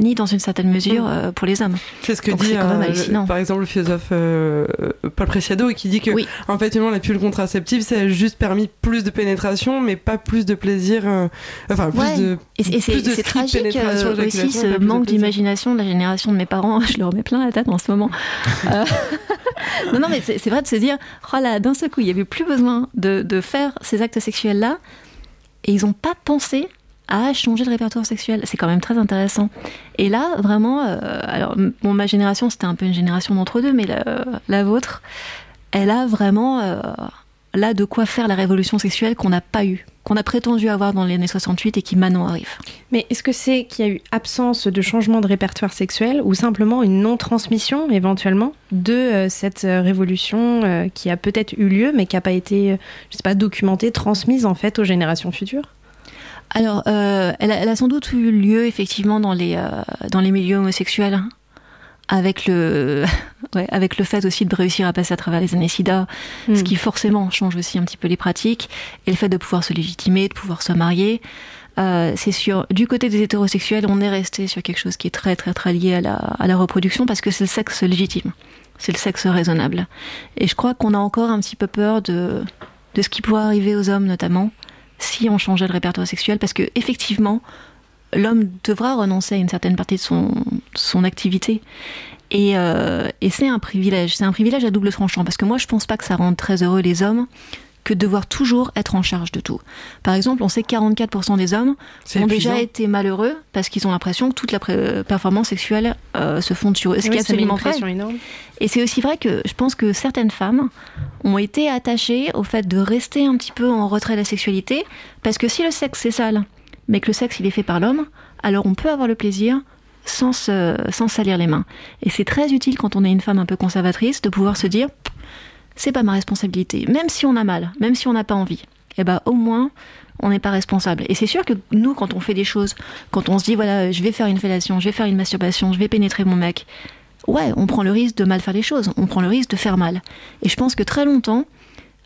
ni dans une certaine mesure euh, pour les hommes. C'est ce que Donc dit euh, le, par exemple le philosophe euh, Paul Preciado qui dit que oui. en fait la pilule contraceptive ça a juste permis plus de pénétration mais pas plus de plaisir enfin plus ouais. de et, et c'est tragique aussi ce manque d'imagination de la génération de mes parents je leur mets plein la tête en ce moment non non mais c'est vrai de se dire oh là d'un seul coup il y avait plus besoin de, de faire ces actes sexuels là et ils n'ont pas pensé à changer le répertoire sexuel. C'est quand même très intéressant. Et là, vraiment, euh, alors, ma génération, c'était un peu une génération d'entre-deux, mais la, vôtre, elle a vraiment euh, là de quoi faire la révolution sexuelle qu'on n'a pas eue, qu'on a prétendu avoir dans les années 68 et qui maintenant arrive. Mais est-ce que c'est qu'il y a eu absence de changement de répertoire sexuel ou simplement une non-transmission éventuellement de euh, cette révolution qui a peut-être eu lieu mais qui n'a pas été, je sais pas, documentée, transmise en fait aux générations futures? Alors, euh, elle, a, elle, a, sans doute eu lieu effectivement dans les, euh, dans les milieux homosexuels, hein, avec, le, ouais, avec le fait aussi de réussir à passer à travers les années SIDA, ce qui forcément change aussi un petit peu les pratiques, et le fait de pouvoir se légitimer, de pouvoir se marier. Euh, c'est sûr, du côté des hétérosexuels, on est resté sur quelque chose qui est très très très lié à la, à la reproduction parce que c'est le sexe légitime, c'est le sexe raisonnable. Et je crois qu'on a encore un petit peu peur de, de ce qui pourrait arriver aux hommes notamment si on changeait le répertoire sexuel, parce que effectivement, l'homme devra renoncer à une certaine partie de son, son activité. Et, euh, et c'est un privilège, c'est un privilège à double tranchant, parce que moi je pense pas que ça rende très heureux les hommes que de devoir toujours être en charge de tout. Par exemple, on sait que 44% des hommes ont déjà été malheureux parce qu'ils ont l'impression que toute la performance sexuelle euh, se fonde sur eux. Ce oui, qui est absolument vrai. Énorme. Et c'est aussi vrai que je pense que certaines femmes ont été attachées au fait de rester un petit peu en retrait de la sexualité parce que si le sexe c'est sale, mais que le sexe il est fait par l'homme, alors on peut avoir le plaisir sans, se, sans salir les mains. Et c'est très utile quand on est une femme un peu conservatrice de pouvoir se dire c'est pas ma responsabilité. Même si on a mal, même si on n'a pas envie, eh ben au moins on n'est pas responsable. Et c'est sûr que nous, quand on fait des choses, quand on se dit voilà, je vais faire une fellation, je vais faire une masturbation, je vais pénétrer mon mec, ouais, on prend le risque de mal faire les choses, on prend le risque de faire mal. Et je pense que très longtemps,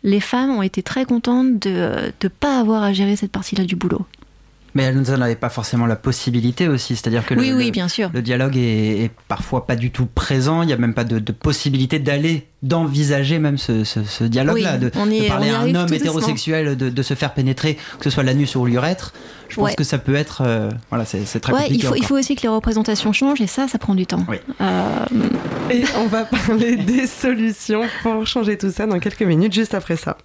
les femmes ont été très contentes de ne pas avoir à gérer cette partie-là du boulot. Mais elles n'avaient pas forcément la possibilité aussi, c'est-à-dire que oui, le, oui, le, bien sûr. le dialogue est, est, parfois pas du tout présent, il n'y a même pas de, de possibilité d'aller, d'envisager même ce, ce, ce dialogue-là, oui, de, de, parler à un homme hétérosexuel, de, de, se faire pénétrer, que ce soit l'anus ou l'urètre. Je pense ouais. que ça peut être, euh, voilà, c'est très ouais, compliqué. Il faut, il faut, aussi que les représentations changent et ça, ça prend du temps. Oui. Euh... Et on va parler des solutions pour changer tout ça dans quelques minutes, juste après ça.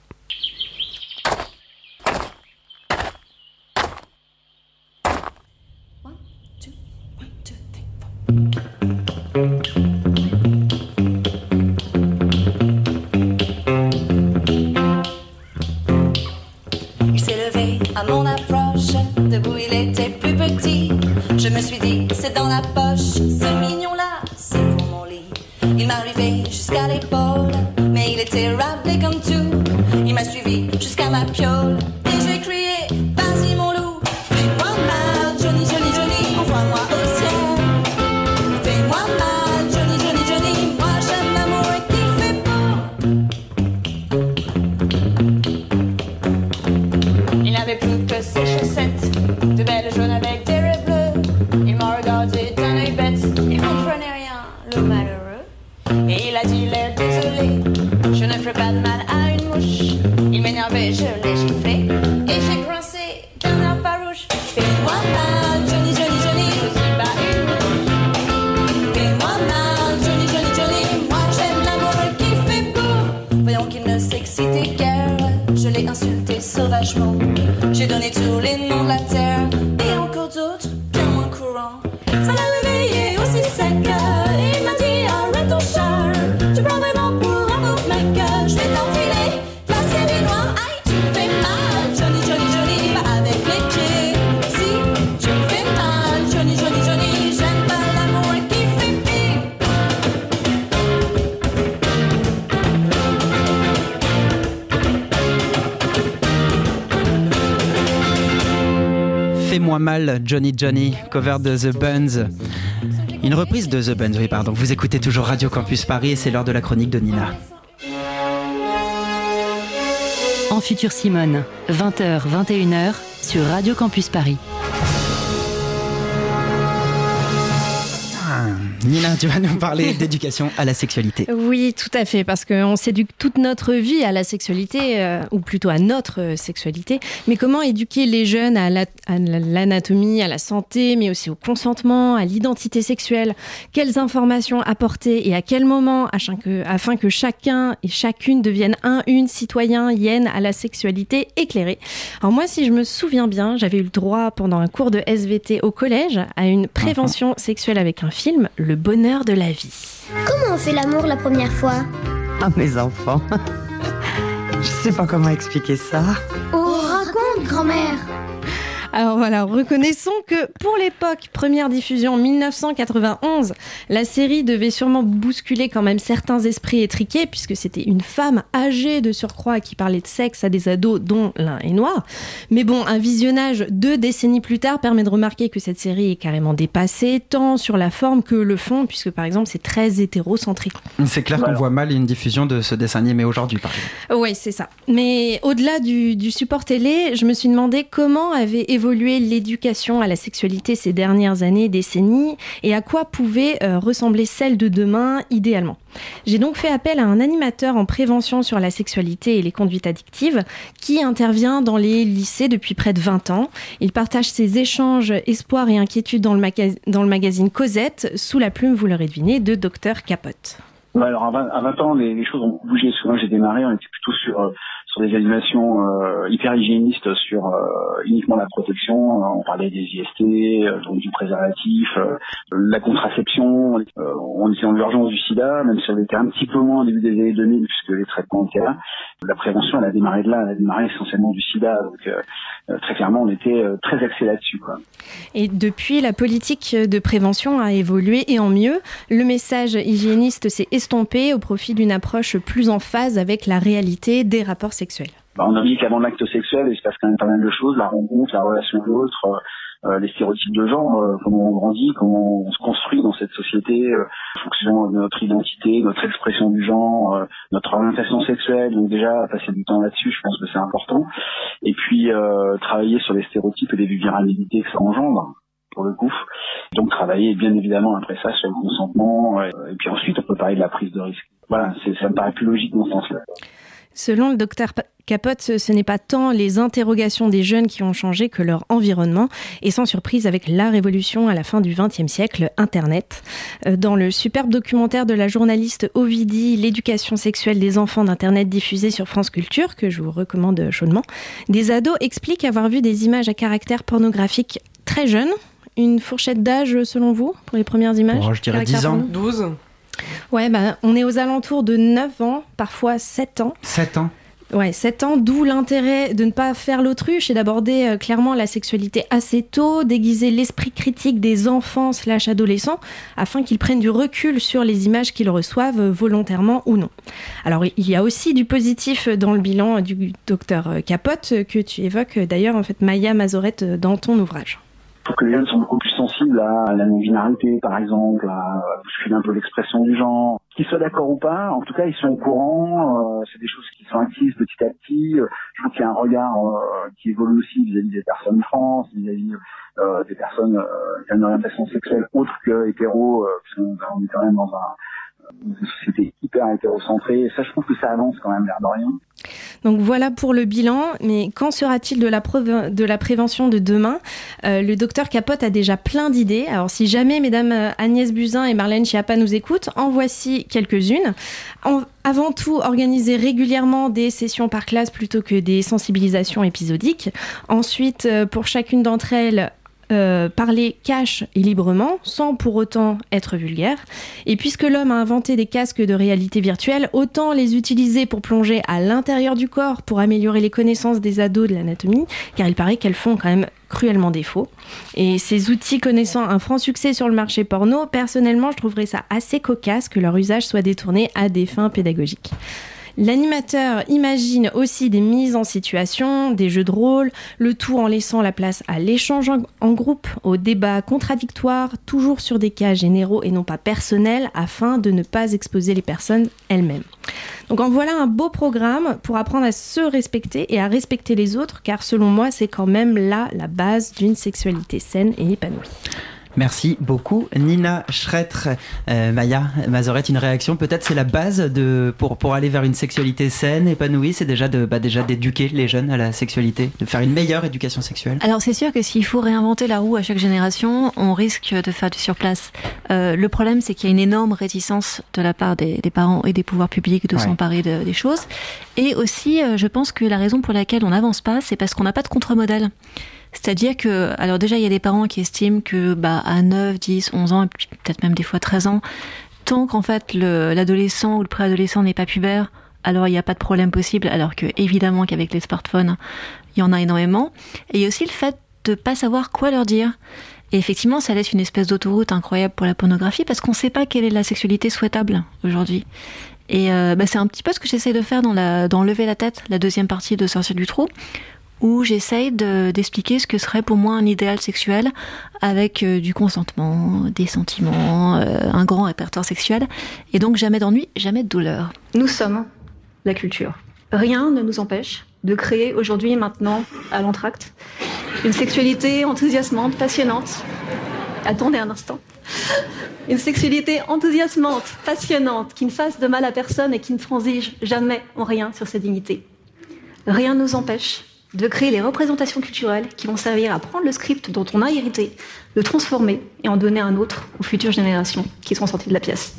Mal, Johnny Johnny, cover de The Buns. Une reprise de The Buns, oui, pardon. Vous écoutez toujours Radio Campus Paris et c'est l'heure de la chronique de Nina. En futur Simone, 20h, 21h sur Radio Campus Paris. Nina, tu vas nous parler d'éducation à la sexualité. Oui, tout à fait, parce qu'on s'éduque toute notre vie à la sexualité, euh, ou plutôt à notre sexualité. Mais comment éduquer les jeunes à la- à l'anatomie, à la santé, mais aussi au consentement, à l'identité sexuelle? Quelles informations apporter et à quel moment afin que, afin que chacun et chacune deviennent un, une citoyen yen à la sexualité éclairée? Alors moi, si je me souviens bien, j'avais eu le droit pendant un cours de SVT au collège à une prévention sexuelle avec un film, Le bonheur de la vie. Comment on fait l'amour la première fois Ah, mes enfants. Je sais pas comment expliquer ça. Oh, raconte, grand-mère Alors voilà, reconnaissons que pour l'époque, première diffusion en 1991, la série devait sûrement bousculer quand même certains esprits étriqués, puisque c'était une femme âgée de surcroît qui parlait de sexe à des ados dont l'un est noir. Mais bon, un visionnage deux décennies plus tard permet de remarquer que cette série est carrément dépassée, tant sur la forme que le fond, puisque par exemple c'est très hétérocentré. C'est clair qu'on voit mal une diffusion de ce dessin animé aujourd'hui, par exemple. Oui, c'est ça. Mais au-delà du, du support télé, je me suis demandé comment avait évolué l'éducation à la sexualité ces dernières années, décennies, et à quoi pouvait euh, ressembler celle de demain idéalement. J'ai donc fait appel à un animateur en prévention sur la sexualité et les conduites addictives qui intervient dans les lycées depuis près de 20 ans. Il partage ses échanges, espoirs et inquiétudes dans le, magazine Cosette, sous la plume, vous l'aurez deviné, de Dr Capote. Alors à 20, à 20 ans, les, les choses ont bougé. Souvent, j'ai démarré, on était plutôt sur sur des animations euh, hyper hygiénistes, sur euh, uniquement la protection. Euh, On parlait des IST, euh, donc du préservatif, la contraception. On était dans l'urgence du SIDA, même si on était un petit peu moins au début des années 2000, puisque les traitements étaient là. La prévention, elle a démarré de là, elle a démarré essentiellement du SIDA. Donc très clairement, on était très axé là-dessus. Et depuis, la politique de prévention a évolué et en mieux. Le message hygiéniste s'est estompé au profit d'une approche plus en phase avec la réalité des rapports sexuels. Bah, on oublie qu'avant l'acte sexuel, il se passe quand même pas mal de choses, la rencontre, la relation à l'autre, euh, euh, les stéréotypes de genre, euh, comment on grandit, comment on se construit dans cette société, euh, en fonction de notre identité, notre expression du genre, notre orientation sexuelle. Donc déjà, passer du temps là-dessus, je pense que c'est important. Et puis, travailler sur les stéréotypes et les vulnérabilités que ça engendre pour le coup. Donc travailler bien évidemment après ça sur le consentement et puis ensuite on peut parler de la prise de risque. Voilà, ça me paraît plus logique dans ce sens-là. Selon le docteur Capote, ce n'est pas tant les interrogations des jeunes qui ont changé que leur environnement. Et sans surprise, avec la révolution à la fin du XXe siècle, Internet. Euh, Dans le superbe documentaire de la journaliste Ovidie, L'éducation sexuelle des enfants d'Internet diffusé sur France Culture, que je vous recommande chaudement, des ados expliquent avoir vu des images à caractère pornographique très jeunes. Une fourchette d'âge, selon vous, pour les premières images? Oh, je dirais Caractère 10 ans. porno? 12 Ouais, bah, on est aux alentours de 9 ans, parfois 7 ans. 7 ans. Ouais, 7 ans, d'où l'intérêt de ne pas faire l'autruche et d'aborder euh, clairement la sexualité assez tôt, déguiser l'esprit critique des enfants slash adolescents afin qu'ils prennent du recul sur les images qu'ils reçoivent euh, volontairement ou non. Alors il y a aussi du positif dans le bilan du docteur euh, Capote euh, que tu évoques euh, d'ailleurs en fait Maya Mazorette euh, dans ton ouvrage. Trouve que les jeunes sont beaucoup plus sensibles à la non-binarité, par exemple, à bousculer un peu l'expression du genre. Qu'ils soient d'accord ou pas, en tout cas, ils sont au courant. euh, c'est des choses qui sont actives petit à petit. Euh, Je trouve qu'il y a un regard euh, qui évolue aussi vis-à-vis des personnes trans, vis-à-vis euh, des personnes euh, qui ont une orientation sexuelle autre que hétéro, euh, puisqu'on on est quand même dans un, une société hyper hétérocentrée. Ça, je trouve que ça avance quand même, l'air de rien. Donc voilà pour le bilan, mais qu'en sera-t-il de la, de la prévention de demain? Euh, Le docteur Capote a déjà plein d'idées. Alors si jamais mesdames euh, Agnès Buzyn et Marlène Schiappa nous écoutent, en voici quelques-unes. Avant tout, organiser régulièrement des sessions par classe plutôt que des sensibilisations épisodiques. Ensuite, euh, pour chacune d'entre elles, euh, parler cash et librement, sans pour autant être vulgaire. Et puisque l'homme a inventé des casques de réalité virtuelle, autant les utiliser pour plonger à l'intérieur du corps, pour améliorer les connaissances des ados de l'anatomie, car il paraît qu'elles font quand même cruellement défaut. Et ces outils connaissant un franc succès sur le marché porno, personnellement, je trouverais ça assez cocasse que leur usage soit détourné à des fins pédagogiques. L'animateur imagine aussi des mises en situation, des jeux de rôle, le tout en laissant la place à l'échange en groupe, au débat contradictoire, toujours sur des cas généraux et non pas personnels, afin de ne pas exposer les personnes elles-mêmes. Donc en voilà un beau programme pour apprendre à se respecter et à respecter les autres, car selon moi, c'est quand même là la base d'une sexualité saine et épanouie. Merci beaucoup. Nina Schretter, euh, Maya Mazorette, une réaction Peut-être c'est la base de, pour, pour aller vers une sexualité saine, épanouie, c'est déjà de bah déjà d'éduquer les jeunes à la sexualité, de faire une meilleure éducation sexuelle. Alors c'est sûr que s'il faut réinventer la roue à chaque génération, on risque de faire du surplace. Euh, le problème c'est qu'il y a une énorme réticence de la part des, des parents et des pouvoirs publics de s'emparer de, des choses. Et aussi, euh, je pense que la raison pour laquelle on n'avance pas, c'est parce qu'on n'a pas de contre-modèle. C'est-à-dire que, alors déjà, il y a des parents qui estiment que bah, à 9, 10, 11 ans, et peut-être même des fois 13 ans, tant qu'en fait l'adolescent ou le préadolescent n'est pas pubère, alors il n'y a pas de problème possible, alors que évidemment qu'avec les smartphones, il y en a énormément. Et il y a aussi le fait de pas savoir quoi leur dire. Et effectivement, ça laisse une espèce d'autoroute incroyable pour la pornographie parce qu'on ne sait pas quelle est la sexualité souhaitable aujourd'hui. Et euh, bah, c'est un petit peu ce que j'essaie de faire dans, la, dans Lever la tête, la deuxième partie de Sortir du trou, où j'essaye d'expliquer ce que serait pour moi un idéal sexuel avec euh, du consentement, des sentiments, euh, un grand répertoire sexuel, et donc jamais d'ennui, jamais de douleur. Nous sommes la culture. Rien ne nous empêche de créer aujourd'hui, maintenant, à l'entracte, une sexualité enthousiasmante, passionnante. Attendez un instant. Une sexualité enthousiasmante, passionnante, qui ne fasse de mal à personne et qui ne transige jamais en rien sur sa dignité. Rien ne nous empêche de créer les représentations culturelles qui vont servir à prendre le script dont on a hérité, le transformer et en donner un autre aux futures générations qui seront sorties de la pièce.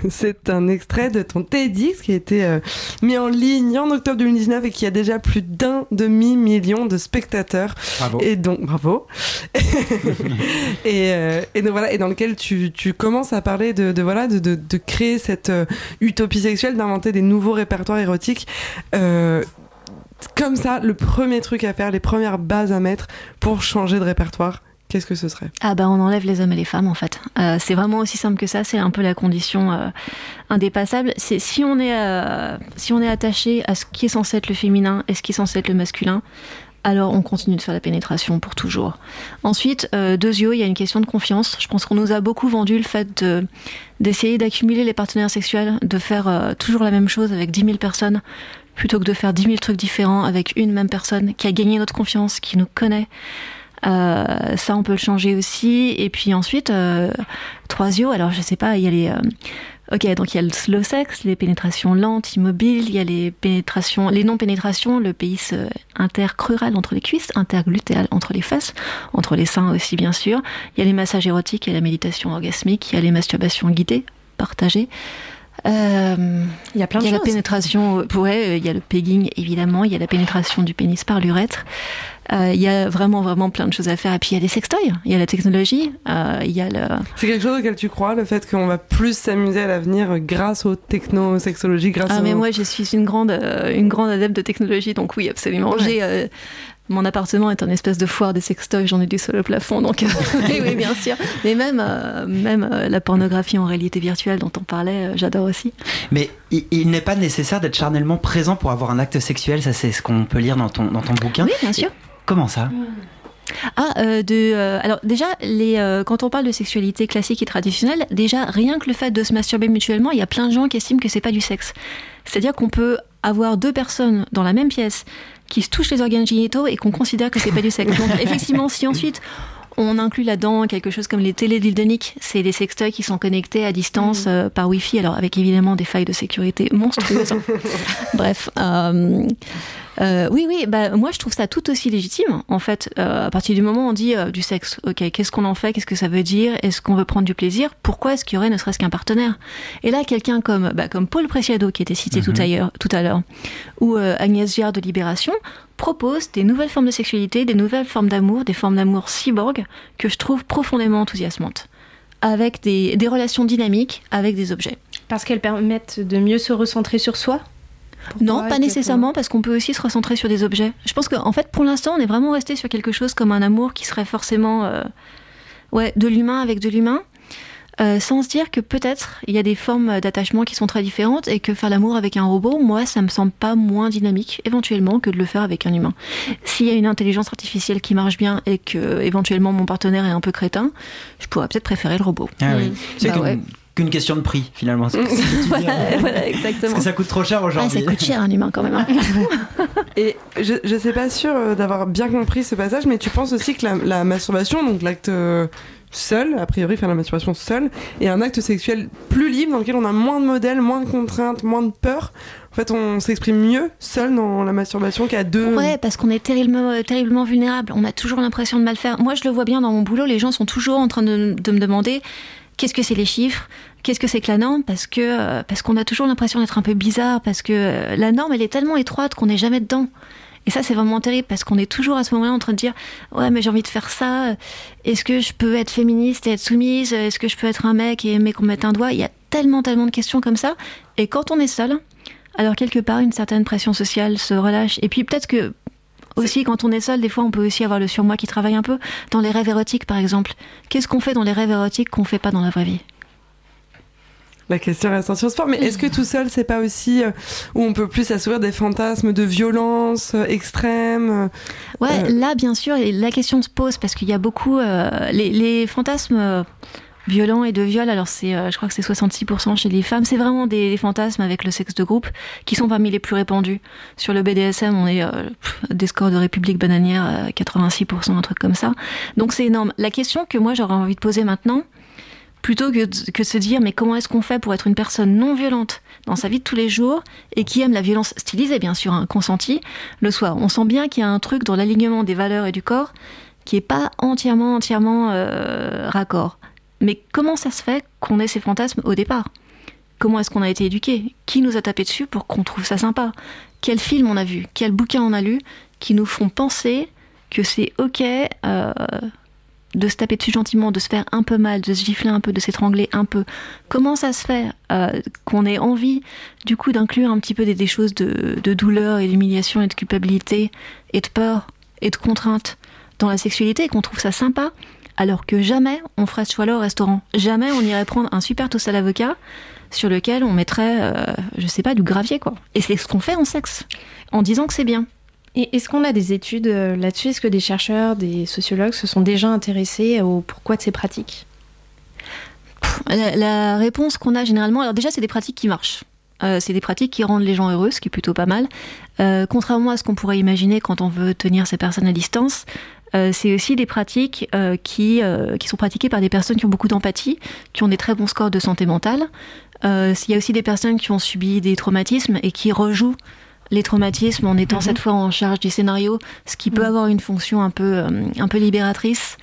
C'est un extrait de ton TEDx qui a été euh, mis en ligne en octobre 2019 et qui a déjà plus d'un demi-million de spectateurs. Bravo. Et donc, bravo. et, euh, et, donc voilà, et dans lequel tu, tu commences à parler de, de voilà, de, de, de, créer cette euh, utopie sexuelle, d'inventer des nouveaux répertoires érotiques comme ça, le premier truc à faire, les premières bases à mettre pour changer de répertoire, qu'est-ce que ce serait? Ah bah on enlève les hommes et les femmes en fait. Euh, c'est vraiment aussi simple que ça. C'est un peu la condition euh, indépassable. C'est si on est euh, si on est attaché à ce qui est censé être le féminin et ce qui est censé être le masculin, alors on continue de faire la pénétration pour toujours. Ensuite, euh, deux yeux, il y a une question de confiance. Je pense qu'on nous a beaucoup vendu le fait de, d'essayer d'accumuler les partenaires sexuels, de faire toujours la même chose avec 10 000 personnes, plutôt que de faire 10 000 trucs différents avec une même personne qui a gagné notre confiance, qui nous connaît. Euh, ça, on peut le changer aussi. Et puis ensuite, euh, trois yeux. Alors, je sais pas, il y a les. Euh, ok, donc il y a le slow sex, les pénétrations lentes, immobiles. Il y a les pénétrations, les non-pénétrations, le pays intercrural entre les cuisses, interglutéal entre les fesses, entre les seins aussi, bien sûr. Il y a les massages érotiques, il y a la méditation orgasmique, il y a les masturbations guidées, partagées. Euh, il y a plein de il y a choses. la pénétration, ouais, il y a le pegging évidemment, il y a la pénétration du pénis par l'urètre. Euh, il y a vraiment vraiment plein de choses à faire. Et puis il y a des sextoys, il y a la technologie, euh, il y a le. C'est quelque chose auquel tu crois, le fait qu'on va plus s'amuser à l'avenir grâce aux techno-sexologies, grâce Ah aux... mais moi je suis une grande euh, une grande adepte de technologie, donc oui absolument. Ouais. J'ai euh, mon appartement est un espèce de foire des sextoys, j'en ai du sur le plafond, donc oui, oui, bien sûr. Mais même, euh, même euh, la pornographie en réalité virtuelle dont on parlait, euh, j'adore aussi. Mais il, il n'est pas nécessaire d'être charnellement présent pour avoir un acte sexuel, ça c'est ce qu'on peut lire dans ton, dans ton bouquin. Oui, bien sûr. Et comment ça? Ah, euh, de, euh, alors déjà, les, euh, quand on parle de sexualité classique et traditionnelle, déjà rien que le fait de se masturber mutuellement, il y a plein de gens qui estiment que c'est pas du sexe. C'est-à-dire qu'on peut avoir deux personnes dans la même pièce qui se touchent les organes génitaux et qu'on considère que c'est pas du sexe. Donc effectivement, si ensuite on inclut là-dedans quelque chose comme les télédildoniques. C'est des sextoys qui sont connectés à distance Mhm. euh, par Wi-Fi, alors avec évidemment des failles de sécurité monstrueuses. Bref. euh, euh, oui, oui, bah, moi je trouve ça tout aussi légitime. En fait, euh, à partir du moment où on dit euh, du sexe, ok, qu'est-ce qu'on en fait, qu'est-ce que ça veut dire, est-ce qu'on veut prendre du plaisir, pourquoi est-ce qu'il y aurait ne serait-ce qu'un partenaire? Et là, quelqu'un comme, bah, comme Paul Preciado, qui était cité tout, ailleurs, tout à l'heure, ou euh, Agnès Girard de Libération, propose des nouvelles formes de sexualité, des nouvelles formes d'amour, des formes d'amour cyborg que je trouve profondément enthousiasmantes, avec des, des relations dynamiques avec des objets. Parce qu'elles permettent de mieux se recentrer sur soi? Non, pas nécessairement, parce qu'on peut aussi se recentrer sur des objets. Je pense qu'en en fait, pour l'instant, on est vraiment resté sur quelque chose comme un amour qui serait forcément euh, ouais, de l'humain avec de l'humain, euh, sans se dire que peut-être il y a des formes d'attachement qui sont très différentes et que faire l'amour avec un robot, moi, ça me semble pas moins dynamique, éventuellement, que de le faire avec un humain. S'il y a une intelligence artificielle qui marche bien et que, éventuellement, mon partenaire est un peu crétin, je pourrais peut-être préférer le robot. Ah oui. Mm. C'est Bah qu'une question de prix, finalement. Que voilà, voilà, exactement. Parce que ça coûte trop cher Ah, aujourd'hui. ça coûte cher un humain quand même. hein. Et je, je sais pas sûr euh, d'avoir bien compris ce passage, mais tu penses aussi que la, la masturbation, donc l'acte euh, seul, a priori faire la masturbation seul, est un acte sexuel plus libre dans lequel on a moins de modèles, moins de contraintes, moins de peur. En fait, on s'exprime mieux seul dans la masturbation qu'à deux. Ouais, parce qu'on est terriblement, euh, terriblement vulnérable. On a toujours l'impression de mal faire. Moi, je le vois bien dans mon boulot. Les gens sont toujours en train de, de me demander qu'est-ce que c'est les chiffres, qu'est-ce que c'est que la norme, parce que euh, parce qu'on a toujours l'impression d'être un peu bizarre, parce que euh, la norme, elle est tellement étroite qu'on n'est jamais dedans. Et ça, c'est vraiment terrible parce qu'on est toujours à ce moment-là en train de dire Ouais, mais j'ai envie de faire ça. Est-ce que je peux être féministe et être soumise? Est-ce que je peux être un mec et aimer qu'on me mette un doigt? Il y a tellement, tellement de questions comme ça. Et quand on est seul, alors quelque part, une certaine pression sociale se relâche. Et puis peut-être que aussi, quand on est seul, des fois, on peut aussi avoir le surmoi qui travaille un peu. Dans les rêves érotiques, par exemple. Qu'est-ce qu'on fait dans les rêves érotiques qu'on fait pas dans la vraie vie? La question reste en sport, mais est-ce que tout seul, c'est pas aussi euh, où on peut plus s'assouvir des fantasmes de violence euh, extrême euh, Ouais, euh, là, bien sûr, la question se pose parce qu'il y a beaucoup. les, les fantasmes violents et de viol, alors c'est, je crois que c'est 66% chez les femmes, c'est vraiment des, des fantasmes avec le sexe de groupe qui sont parmi les plus répandus. Sur le BDSM, on est pff, des scores de République bananière, euh, 86%, un truc comme ça. Donc c'est énorme. La question que moi j'aurais envie de poser maintenant, plutôt que de, se dire mais comment est-ce qu'on fait pour être une personne non violente dans sa vie de tous les jours et qui aime la violence stylisée bien sûr, hein, consentie, le soir? On sent bien qu'il y a un truc dans l'alignement des valeurs et du corps qui est pas entièrement entièrement euh, raccord. Mais comment ça se fait qu'on ait ces fantasmes au départ? Comment est-ce qu'on a été éduqué? Qui nous a tapé dessus pour qu'on trouve ça sympa? Quel film on a vu? Quel bouquin on a lu qui nous font penser que c'est ok euh, de se taper dessus gentiment, de se faire un peu mal, de se gifler un peu, de s'étrangler un peu. Comment ça se fait euh, qu'on ait envie, du coup, d'inclure un petit peu des, choses de, de douleur et d'humiliation et de culpabilité et de peur et de contrainte dans la sexualité et qu'on trouve ça sympa alors que jamais on ferait ce choix-là au restaurant? Jamais on irait prendre un super toast à l'avocat sur lequel on mettrait, euh, je sais pas, du gravier, quoi. Et c'est ce qu'on fait en sexe, en disant que c'est bien. Et est-ce qu'on a des études euh, là-dessus? Est-ce que des chercheurs, des sociologues se sont déjà intéressés au pourquoi de ces pratiques? La, réponse qu'on a généralement, alors déjà, c'est des pratiques qui marchent. Euh, c'est des pratiques qui rendent les gens heureux, ce qui est plutôt pas mal. Euh, contrairement à ce qu'on pourrait imaginer quand on veut tenir ces personnes à distance, c'est aussi des pratiques qui, qui sont pratiquées par des personnes qui ont beaucoup d'empathie, qui ont des très bons scores de santé mentale. Il y a aussi des personnes qui ont subi des traumatismes et qui rejouent les traumatismes en étant cette fois en charge du scénario, ce qui peut avoir une fonction un peu, euh, un peu libératrice.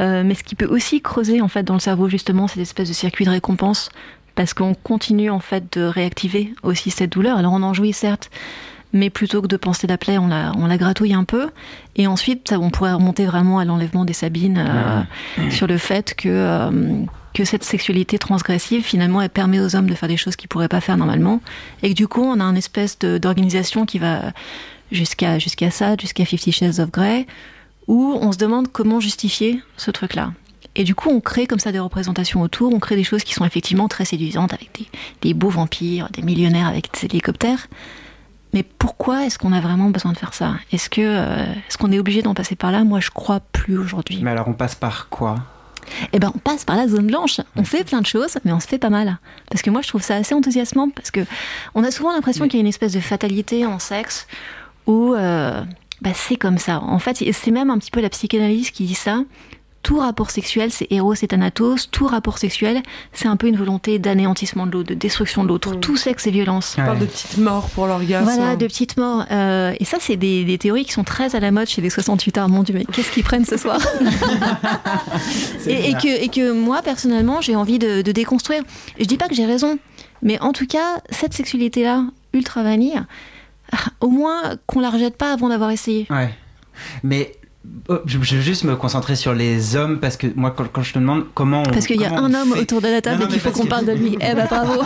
Euh, mais ce qui peut aussi creuser en fait dans le cerveau justement cette espèce de circuit de récompense parce qu'on continue en fait de réactiver aussi cette douleur. Alors on en jouit certes, mais plutôt que de penser la plaie, on la, on la gratouille un peu. Et ensuite, ça, on pourrait remonter vraiment à l'enlèvement des sabines euh, sur le fait que euh, que cette sexualité transgressive, finalement, elle permet aux hommes de faire des choses qu'ils pourraient pas faire normalement, et que du coup, on a une espèce d'organisation qui va jusqu'à jusqu'à ça, jusqu'à Fifty Shades of Grey, où on se demande comment justifier ce truc-là. Et du coup, on crée comme ça des représentations autour, on crée des choses qui sont effectivement très séduisantes avec des, des beaux vampires, des millionnaires avec des hélicoptères. Mais pourquoi est-ce qu'on a vraiment besoin de faire ça? Est-ce que euh, est-ce qu'on est obligé d'en passer par là? Moi, je crois plus aujourd'hui. Mais alors on passe par quoi? Eh ben, on passe par la zone blanche. On fait plein de choses, mais on se fait pas mal. Parce que moi, je trouve ça assez enthousiasmant, parce que on a souvent l'impression qu'il y a une espèce de fatalité en sexe, où euh, bah, c'est comme ça. En fait, c'est même un petit peu la psychanalyse qui dit ça. Tout rapport sexuel, c'est héros, c'est thanatos. Tout rapport sexuel, c'est un peu une volonté d'anéantissement de l'autre, de destruction de l'autre. Tout sexe et violence. On parle de petites morts pour l'orgasme. Voilà, de petites morts. Euh, et ça, c'est des, des théories qui sont très à la mode chez les 68 arts. Mon Dieu, mais qu'est-ce qu'ils prennent ce soir et, et que, et que moi, personnellement, j'ai envie de, de déconstruire. Je dis pas que j'ai raison, mais en tout cas, cette sexualité-là, ultra vanille, au moins qu'on la rejette pas avant d'avoir essayé. Ouais. Mais je je veux juste me concentrer sur les hommes parce que moi, quand, quand je te demande comment. On, Parce qu'il y a un homme fait- autour de la table Non, non, et qu'il faut qu'on que- parle de lui. Eh ben bravo.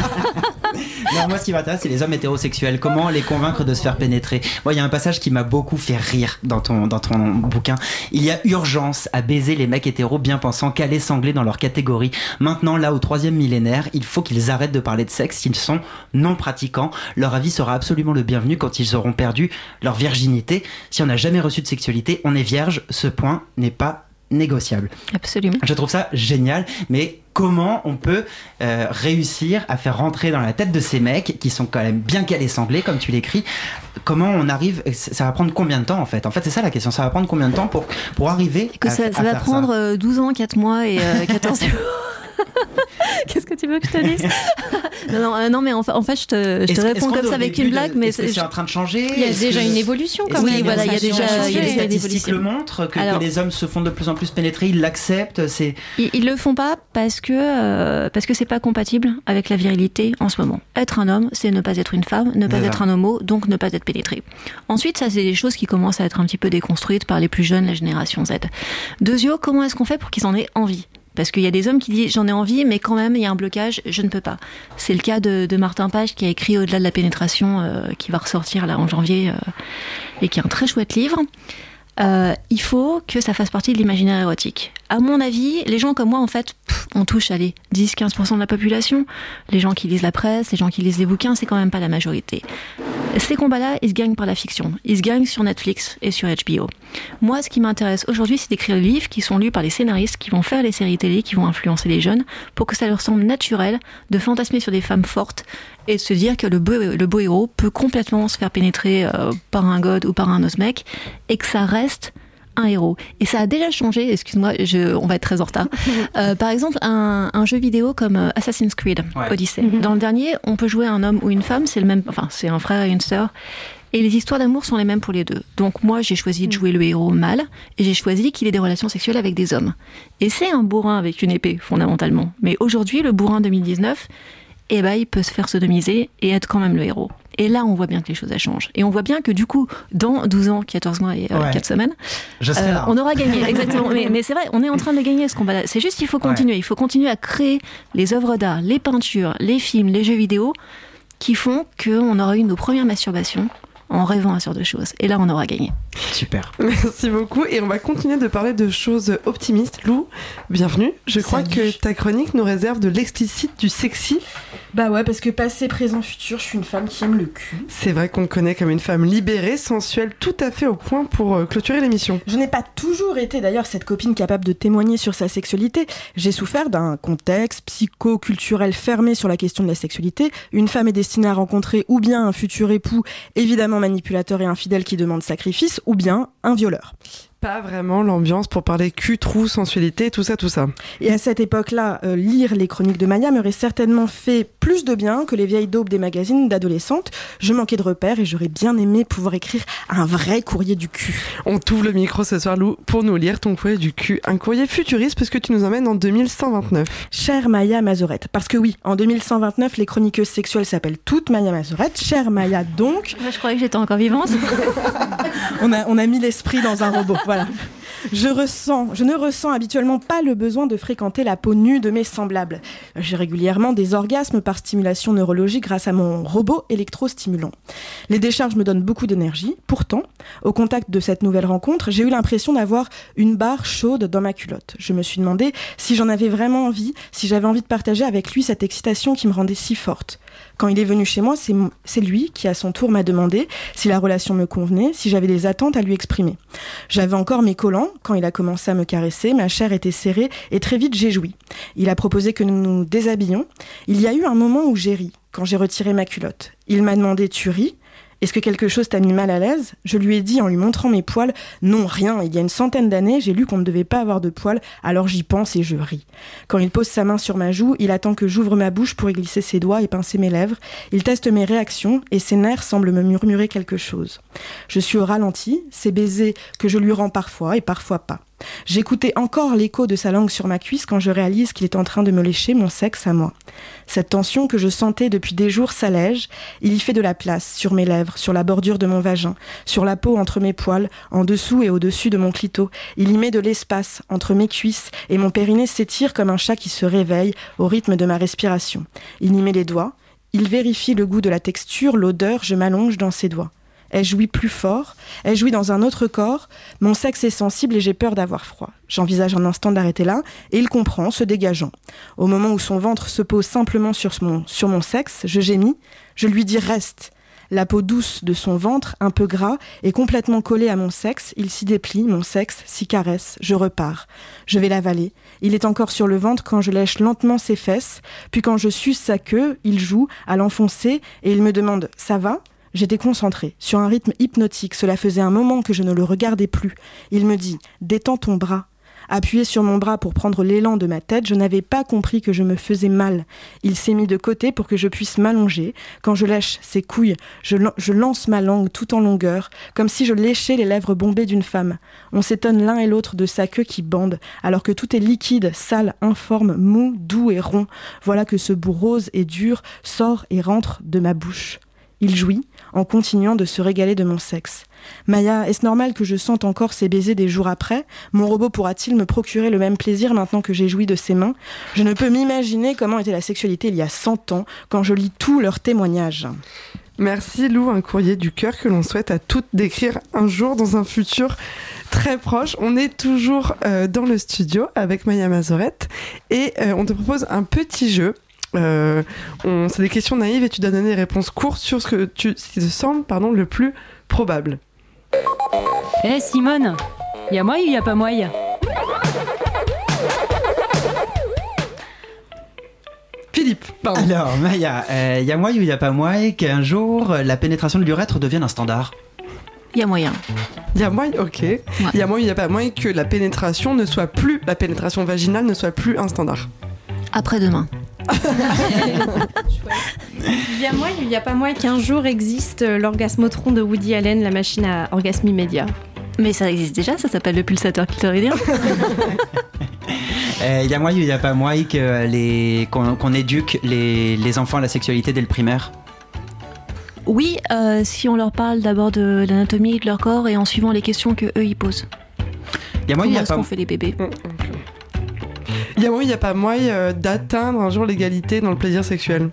Non, moi, ce qui m'intéresse, c'est les hommes hétérosexuels. Comment les convaincre de se faire pénétrer Moi, il y a un passage qui m'a beaucoup fait rire dans ton, dans ton bouquin. Il y a urgence à baiser les mecs hétéros bien pensants, calés sanglés dans leur catégorie. Maintenant, là, au troisième millénaire, il faut qu'ils arrêtent de parler de sexe s'ils sont non pratiquants. Leur avis sera absolument le bienvenu quand ils auront perdu leur virginité. Si on n'a jamais reçu de sexualité, on est vierge. Ce point n'est pas négociable. Absolument. Je trouve ça génial, mais comment on peut euh, réussir à faire rentrer dans la tête de ces mecs qui sont quand même bien calés sanglés, comme tu l'écris Comment on arrive Ça va prendre combien de temps en fait? En fait, c'est ça la question. Ça va prendre combien de temps pour, pour arriver Que à, ça, à ça va faire prendre euh, 12 ans, 4 mois et euh, 14 jours. Qu'est-ce que tu veux que je te dise non, non, euh, non, mais en fait, en fait, je te, je réponds comme ça avec une de- blague, mais c'est en train de changer Il y a déjà que- une évolution quand est-ce même. que- Oui, voilà, il y a déjà, y a statistiques le montrent que, les hommes se font de plus en plus pénétrer, ils l'acceptent. C'est Ils, ils le font pas parce que euh, parce que c'est pas compatible avec la virilité en ce moment. Être un homme, c'est ne pas être une femme, ne pas Voilà. être un homo, donc ne pas être pénétré. Ensuite, ça c'est des choses qui commencent à être un petit peu déconstruites par les plus jeunes, la génération Z. Deuxio, comment est-ce qu'on fait pour qu'ils en aient envie? Parce qu'il y a des hommes qui disent j'en ai envie, mais quand même il y a un blocage, je ne peux pas. C'est le cas de, Martin Page qui a écrit Au-delà de la pénétration, euh, qui va ressortir là en janvier, euh, et qui est un très chouette livre. Euh, il faut que ça fasse partie de l'imaginaire érotique. À mon avis, les gens comme moi, en fait, on touche, allez, 10-15% de la population. Les gens qui lisent la presse, les gens qui lisent les bouquins, c'est quand même pas la majorité. Ces combats-là, ils se gagnent par la fiction. Ils se gagnent sur Netflix et sur HBO. Moi, ce qui m'intéresse aujourd'hui, c'est d'écrire des livres qui sont lus par les scénaristes, qui vont faire les séries télé, qui vont influencer les jeunes, pour que ça leur semble naturel de fantasmer sur des femmes fortes et de se dire que le beau, héros peut complètement se faire pénétrer euh, par un god ou par un os mec, et que ça reste un héros. Et ça a déjà changé, excuse-moi, je, on va être très en retard. Euh, par exemple, un, un jeu vidéo comme euh, Assassin's Creed Ouais. Odyssey. Dans le dernier, on peut jouer un homme ou une femme, c'est le même, enfin, c'est un frère et une sœur. Et les histoires d'amour sont les mêmes pour les deux. Donc moi, j'ai choisi de jouer le héros mâle et j'ai choisi qu'il ait des relations sexuelles avec des hommes. Et c'est un bourrin avec une épée, fondamentalement. Mais aujourd'hui, le bourrin 2019, eh ben, il peut se faire sodomiser et être quand même le héros. Et là, on voit bien que les choses changent. Et on voit bien que du coup, dans 12 ans, 14 mois et euh, Ouais. 4 semaines, Je euh, là. on aura gagné. Exactement. mais mais c'est vrai, on est en train de gagner ce combat-là. C'est juste qu'il faut continuer. Il faut continuer à créer les œuvres d'art, les peintures, les films, les jeux vidéo qui font qu'on aura eu nos premières masturbations en rêvant à ce genre de choses. Et là, on aura gagné. Super. Merci beaucoup. Et on va continuer de parler de choses optimistes. Lou, bienvenue. Je crois Salut. que ta chronique nous réserve de l'explicite, du sexy. Bah ouais, parce que passé, présent, futur, je suis une femme qui aime le cul. C'est vrai qu'on te connaît comme une femme libérée, sensuelle, tout à fait au point pour euh, clôturer l'émission. Je n'ai pas toujours été d'ailleurs cette copine capable de témoigner sur sa sexualité. J'ai souffert d'un contexte psycho-culturel fermé sur la question de la sexualité. Une femme est destinée à rencontrer ou bien un futur époux, évidemment manipulateur et infidèle qui demande sacrifice, ou bien un violeur. Pas vraiment l'ambiance pour parler cul, trou, sensualité, tout ça, tout ça. Et à cette époque-là, euh, lire les chroniques de Maya m'aurait certainement fait plus de bien que les vieilles daubes des magazines d'adolescentes. Je manquais de repères et j'aurais bien aimé pouvoir écrire un vrai courrier du cul. On t'ouvre le micro ce soir, Lou, pour nous lire ton courrier du cul. Un courrier futuriste parce que tu nous emmènes en 2129. Chère Maya Mazorette, parce que oui, en 2129, les chroniqueuses sexuelles s'appellent toutes Maya Mazorette. Chère Maya donc, Je croyais que j'étais encore vivante. on a, on a mis l'esprit dans un robot, voilà. Je ressens, je ne ressens habituellement pas le besoin de fréquenter la peau nue de mes semblables. J'ai régulièrement des orgasmes par stimulation neurologique grâce à mon robot électrostimulant. Les décharges me donnent beaucoup d'énergie. Pourtant, au contact de cette nouvelle rencontre, j'ai eu l'impression d'avoir une barre chaude dans ma culotte. Je me suis demandé si j'en avais vraiment envie, si j'avais envie de partager avec lui cette excitation qui me rendait si forte. Quand il est venu chez moi, c'est lui qui, à son tour, m'a demandé si la relation me convenait, si j'avais des attentes à lui exprimer. J'avais encore mes collants quand il a commencé à me caresser, ma chair était serrée et très vite j'ai joui. Il a proposé que nous nous déshabillions. Il y a eu un moment où j'ai ri, quand j'ai retiré ma culotte. Il m'a demandé Tu ris? Est-ce que quelque chose t'a mis mal à l'aise? Je lui ai dit en lui montrant mes poils Non, rien. Il y a une centaine d'années, j'ai lu qu'on ne devait pas avoir de poils, alors j'y pense et je ris. Quand il pose sa main sur ma joue, il attend que j'ouvre ma bouche pour y glisser ses doigts et pincer mes lèvres. Il teste mes réactions et ses nerfs semblent me murmurer quelque chose. Je suis au ralenti, ses baisers que je lui rends parfois et parfois pas. J'écoutais encore l'écho de sa langue sur ma cuisse quand je réalise qu'il est en train de me lécher mon sexe à moi. Cette tension que je sentais depuis des jours s'allège, il y fait de la place sur mes lèvres, sur la bordure de mon vagin, sur la peau entre mes poils, en dessous et au-dessus de mon clito. Il y met de l'espace entre mes cuisses et mon périnée s'étire comme un chat qui se réveille au rythme de ma respiration. Il y met les doigts, il vérifie le goût de la texture, l'odeur, je m'allonge dans ses doigts. Elle jouit plus fort, elle jouit dans un autre corps. Mon sexe est sensible et j'ai peur d'avoir froid. J'envisage un instant d'arrêter là, et il comprend, se dégageant. Au moment où son ventre se pose simplement sur mon, sexe, je gémis, je lui dis reste. La peau douce de son ventre, un peu gras, est complètement collée à mon sexe. Il s'y déplie, mon sexe s'y caresse. Je repars. Je vais l'avaler. Il est encore sur le ventre quand je lèche lentement ses fesses. Puis quand je suce sa queue, il joue à l'enfoncer et il me demande Ça va? J'étais concentrée, sur un rythme hypnotique. Cela faisait un moment que je ne le regardais plus. Il me dit Détends ton bras. Appuyé sur mon bras pour prendre l'élan de ma tête, je n'avais pas compris que je me faisais mal. Il s'est mis de côté pour que je puisse m'allonger. Quand je lèche ses couilles, je, je, lance ma langue tout en longueur, comme si je léchais les lèvres bombées d'une femme. On s'étonne l'un et l'autre de sa queue qui bande, alors que tout est liquide, sale, informe, mou, doux et rond. Voilà que ce bout rose et dur sort et rentre de ma bouche. Il jouit, en continuant de se régaler de mon sexe. Maya, est-ce normal que je sente encore ces baisers des jours après? Mon robot pourra-t-il me procurer le même plaisir maintenant que j'ai joui de ses mains? Je ne peux m'imaginer comment était la sexualité il y a 100 ans quand je lis tous leurs témoignages. Merci Lou, un courrier du cœur que l'on souhaite à toutes d'écrire un jour dans un futur très proche. On est toujours euh, dans le studio avec Maya Mazorette et euh, on te propose un petit jeu euh, c'est des questions naïves et tu dois donner des réponses courtes sur ce, que tu, ce qui te semble pardon, le plus probable. Eh Simone, y a moi ou y a pas moi Philippe, pardon. Alors, Maya, il y a moi ou y a pas moi qu'un jour la pénétration de l'urètre devienne un standard? Il y a moyen. Il y a moyen, ok. Il y a moyen, il n'y a pas moyen que la pénétration ne soit plus, la pénétration vaginale ne soit plus un standard? Après-demain. Il y a moi, il n'y a pas moins qu'un jour existe l'orgasmotron de Woody Allen, la machine à orgasme immédiat. Mais ça existe déjà, ça s'appelle le pulsateur clitoridien. Il y a moi, il n'y a pas moi que les, qu'on, éduque les, les, enfants à la sexualité dès le primaire Oui, euh, si on leur parle d'abord de l'anatomie de leur corps et en suivant les questions que eux ils posent. Il y a moi, Comment il y a est-ce pas qu'on fait les bébés Il y a moyen, il n'y a pas moyen d'atteindre un jour l'égalité dans le plaisir sexuel.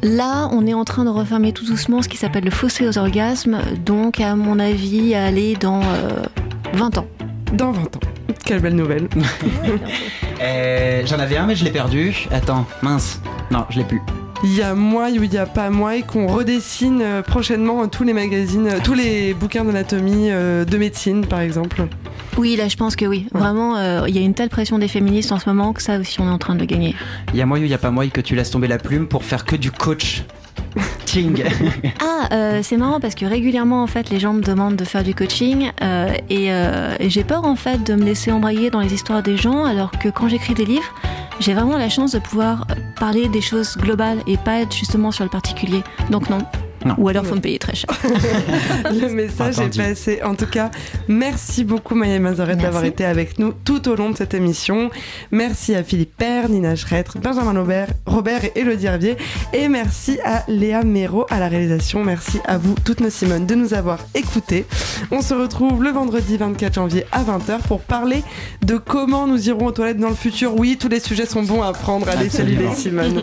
Là, on est en train de refermer tout doucement ce qui s'appelle le fossé aux orgasmes, donc à mon avis, aller dans euh, 20 ans. Dans 20 ans. Quelle belle nouvelle. Euh, J'en avais un, mais je l'ai perdu. Attends, mince. Non, je l'ai plus. Il y a moi ou il n'y a pas moi qu'on redessine euh, prochainement tous les magazines, euh, tous les bouquins d'anatomie, euh, de médecine par exemple. Oui, là, je pense que oui. Vraiment, euh, il y a une telle pression des féministes en ce moment que ça aussi, on est en train de le gagner. Il y a moi ou il n'y a pas moi que tu laisses tomber la plume pour faire que du coach. Ah, euh, c'est marrant parce que régulièrement, en fait, les gens me demandent de faire du coaching euh, euh, et j'ai peur, en fait, de me laisser embrayer dans les histoires des gens, alors que quand j'écris des livres, j'ai vraiment la chance de pouvoir parler des choses globales et pas être justement sur le particulier. Donc non. Non. Ou alors, faut me payer très cher. Le message Entendu. est passé. En tout cas, merci beaucoup Maya Mazarette d'avoir été avec nous tout au long de cette émission. Merci à Philippe Père, Nina Schretter, Benjamin Robert, Robert et Elodie Hervier. Et merci à Léa Méro à la réalisation. Merci à vous, toutes nos Simones, de nous avoir écoutés. On se retrouve le vendredi 24 janvier à 20h pour parler de comment nous irons aux toilettes dans le futur. Oui, tous les sujets sont bons à prendre. Allez, salut les Simones.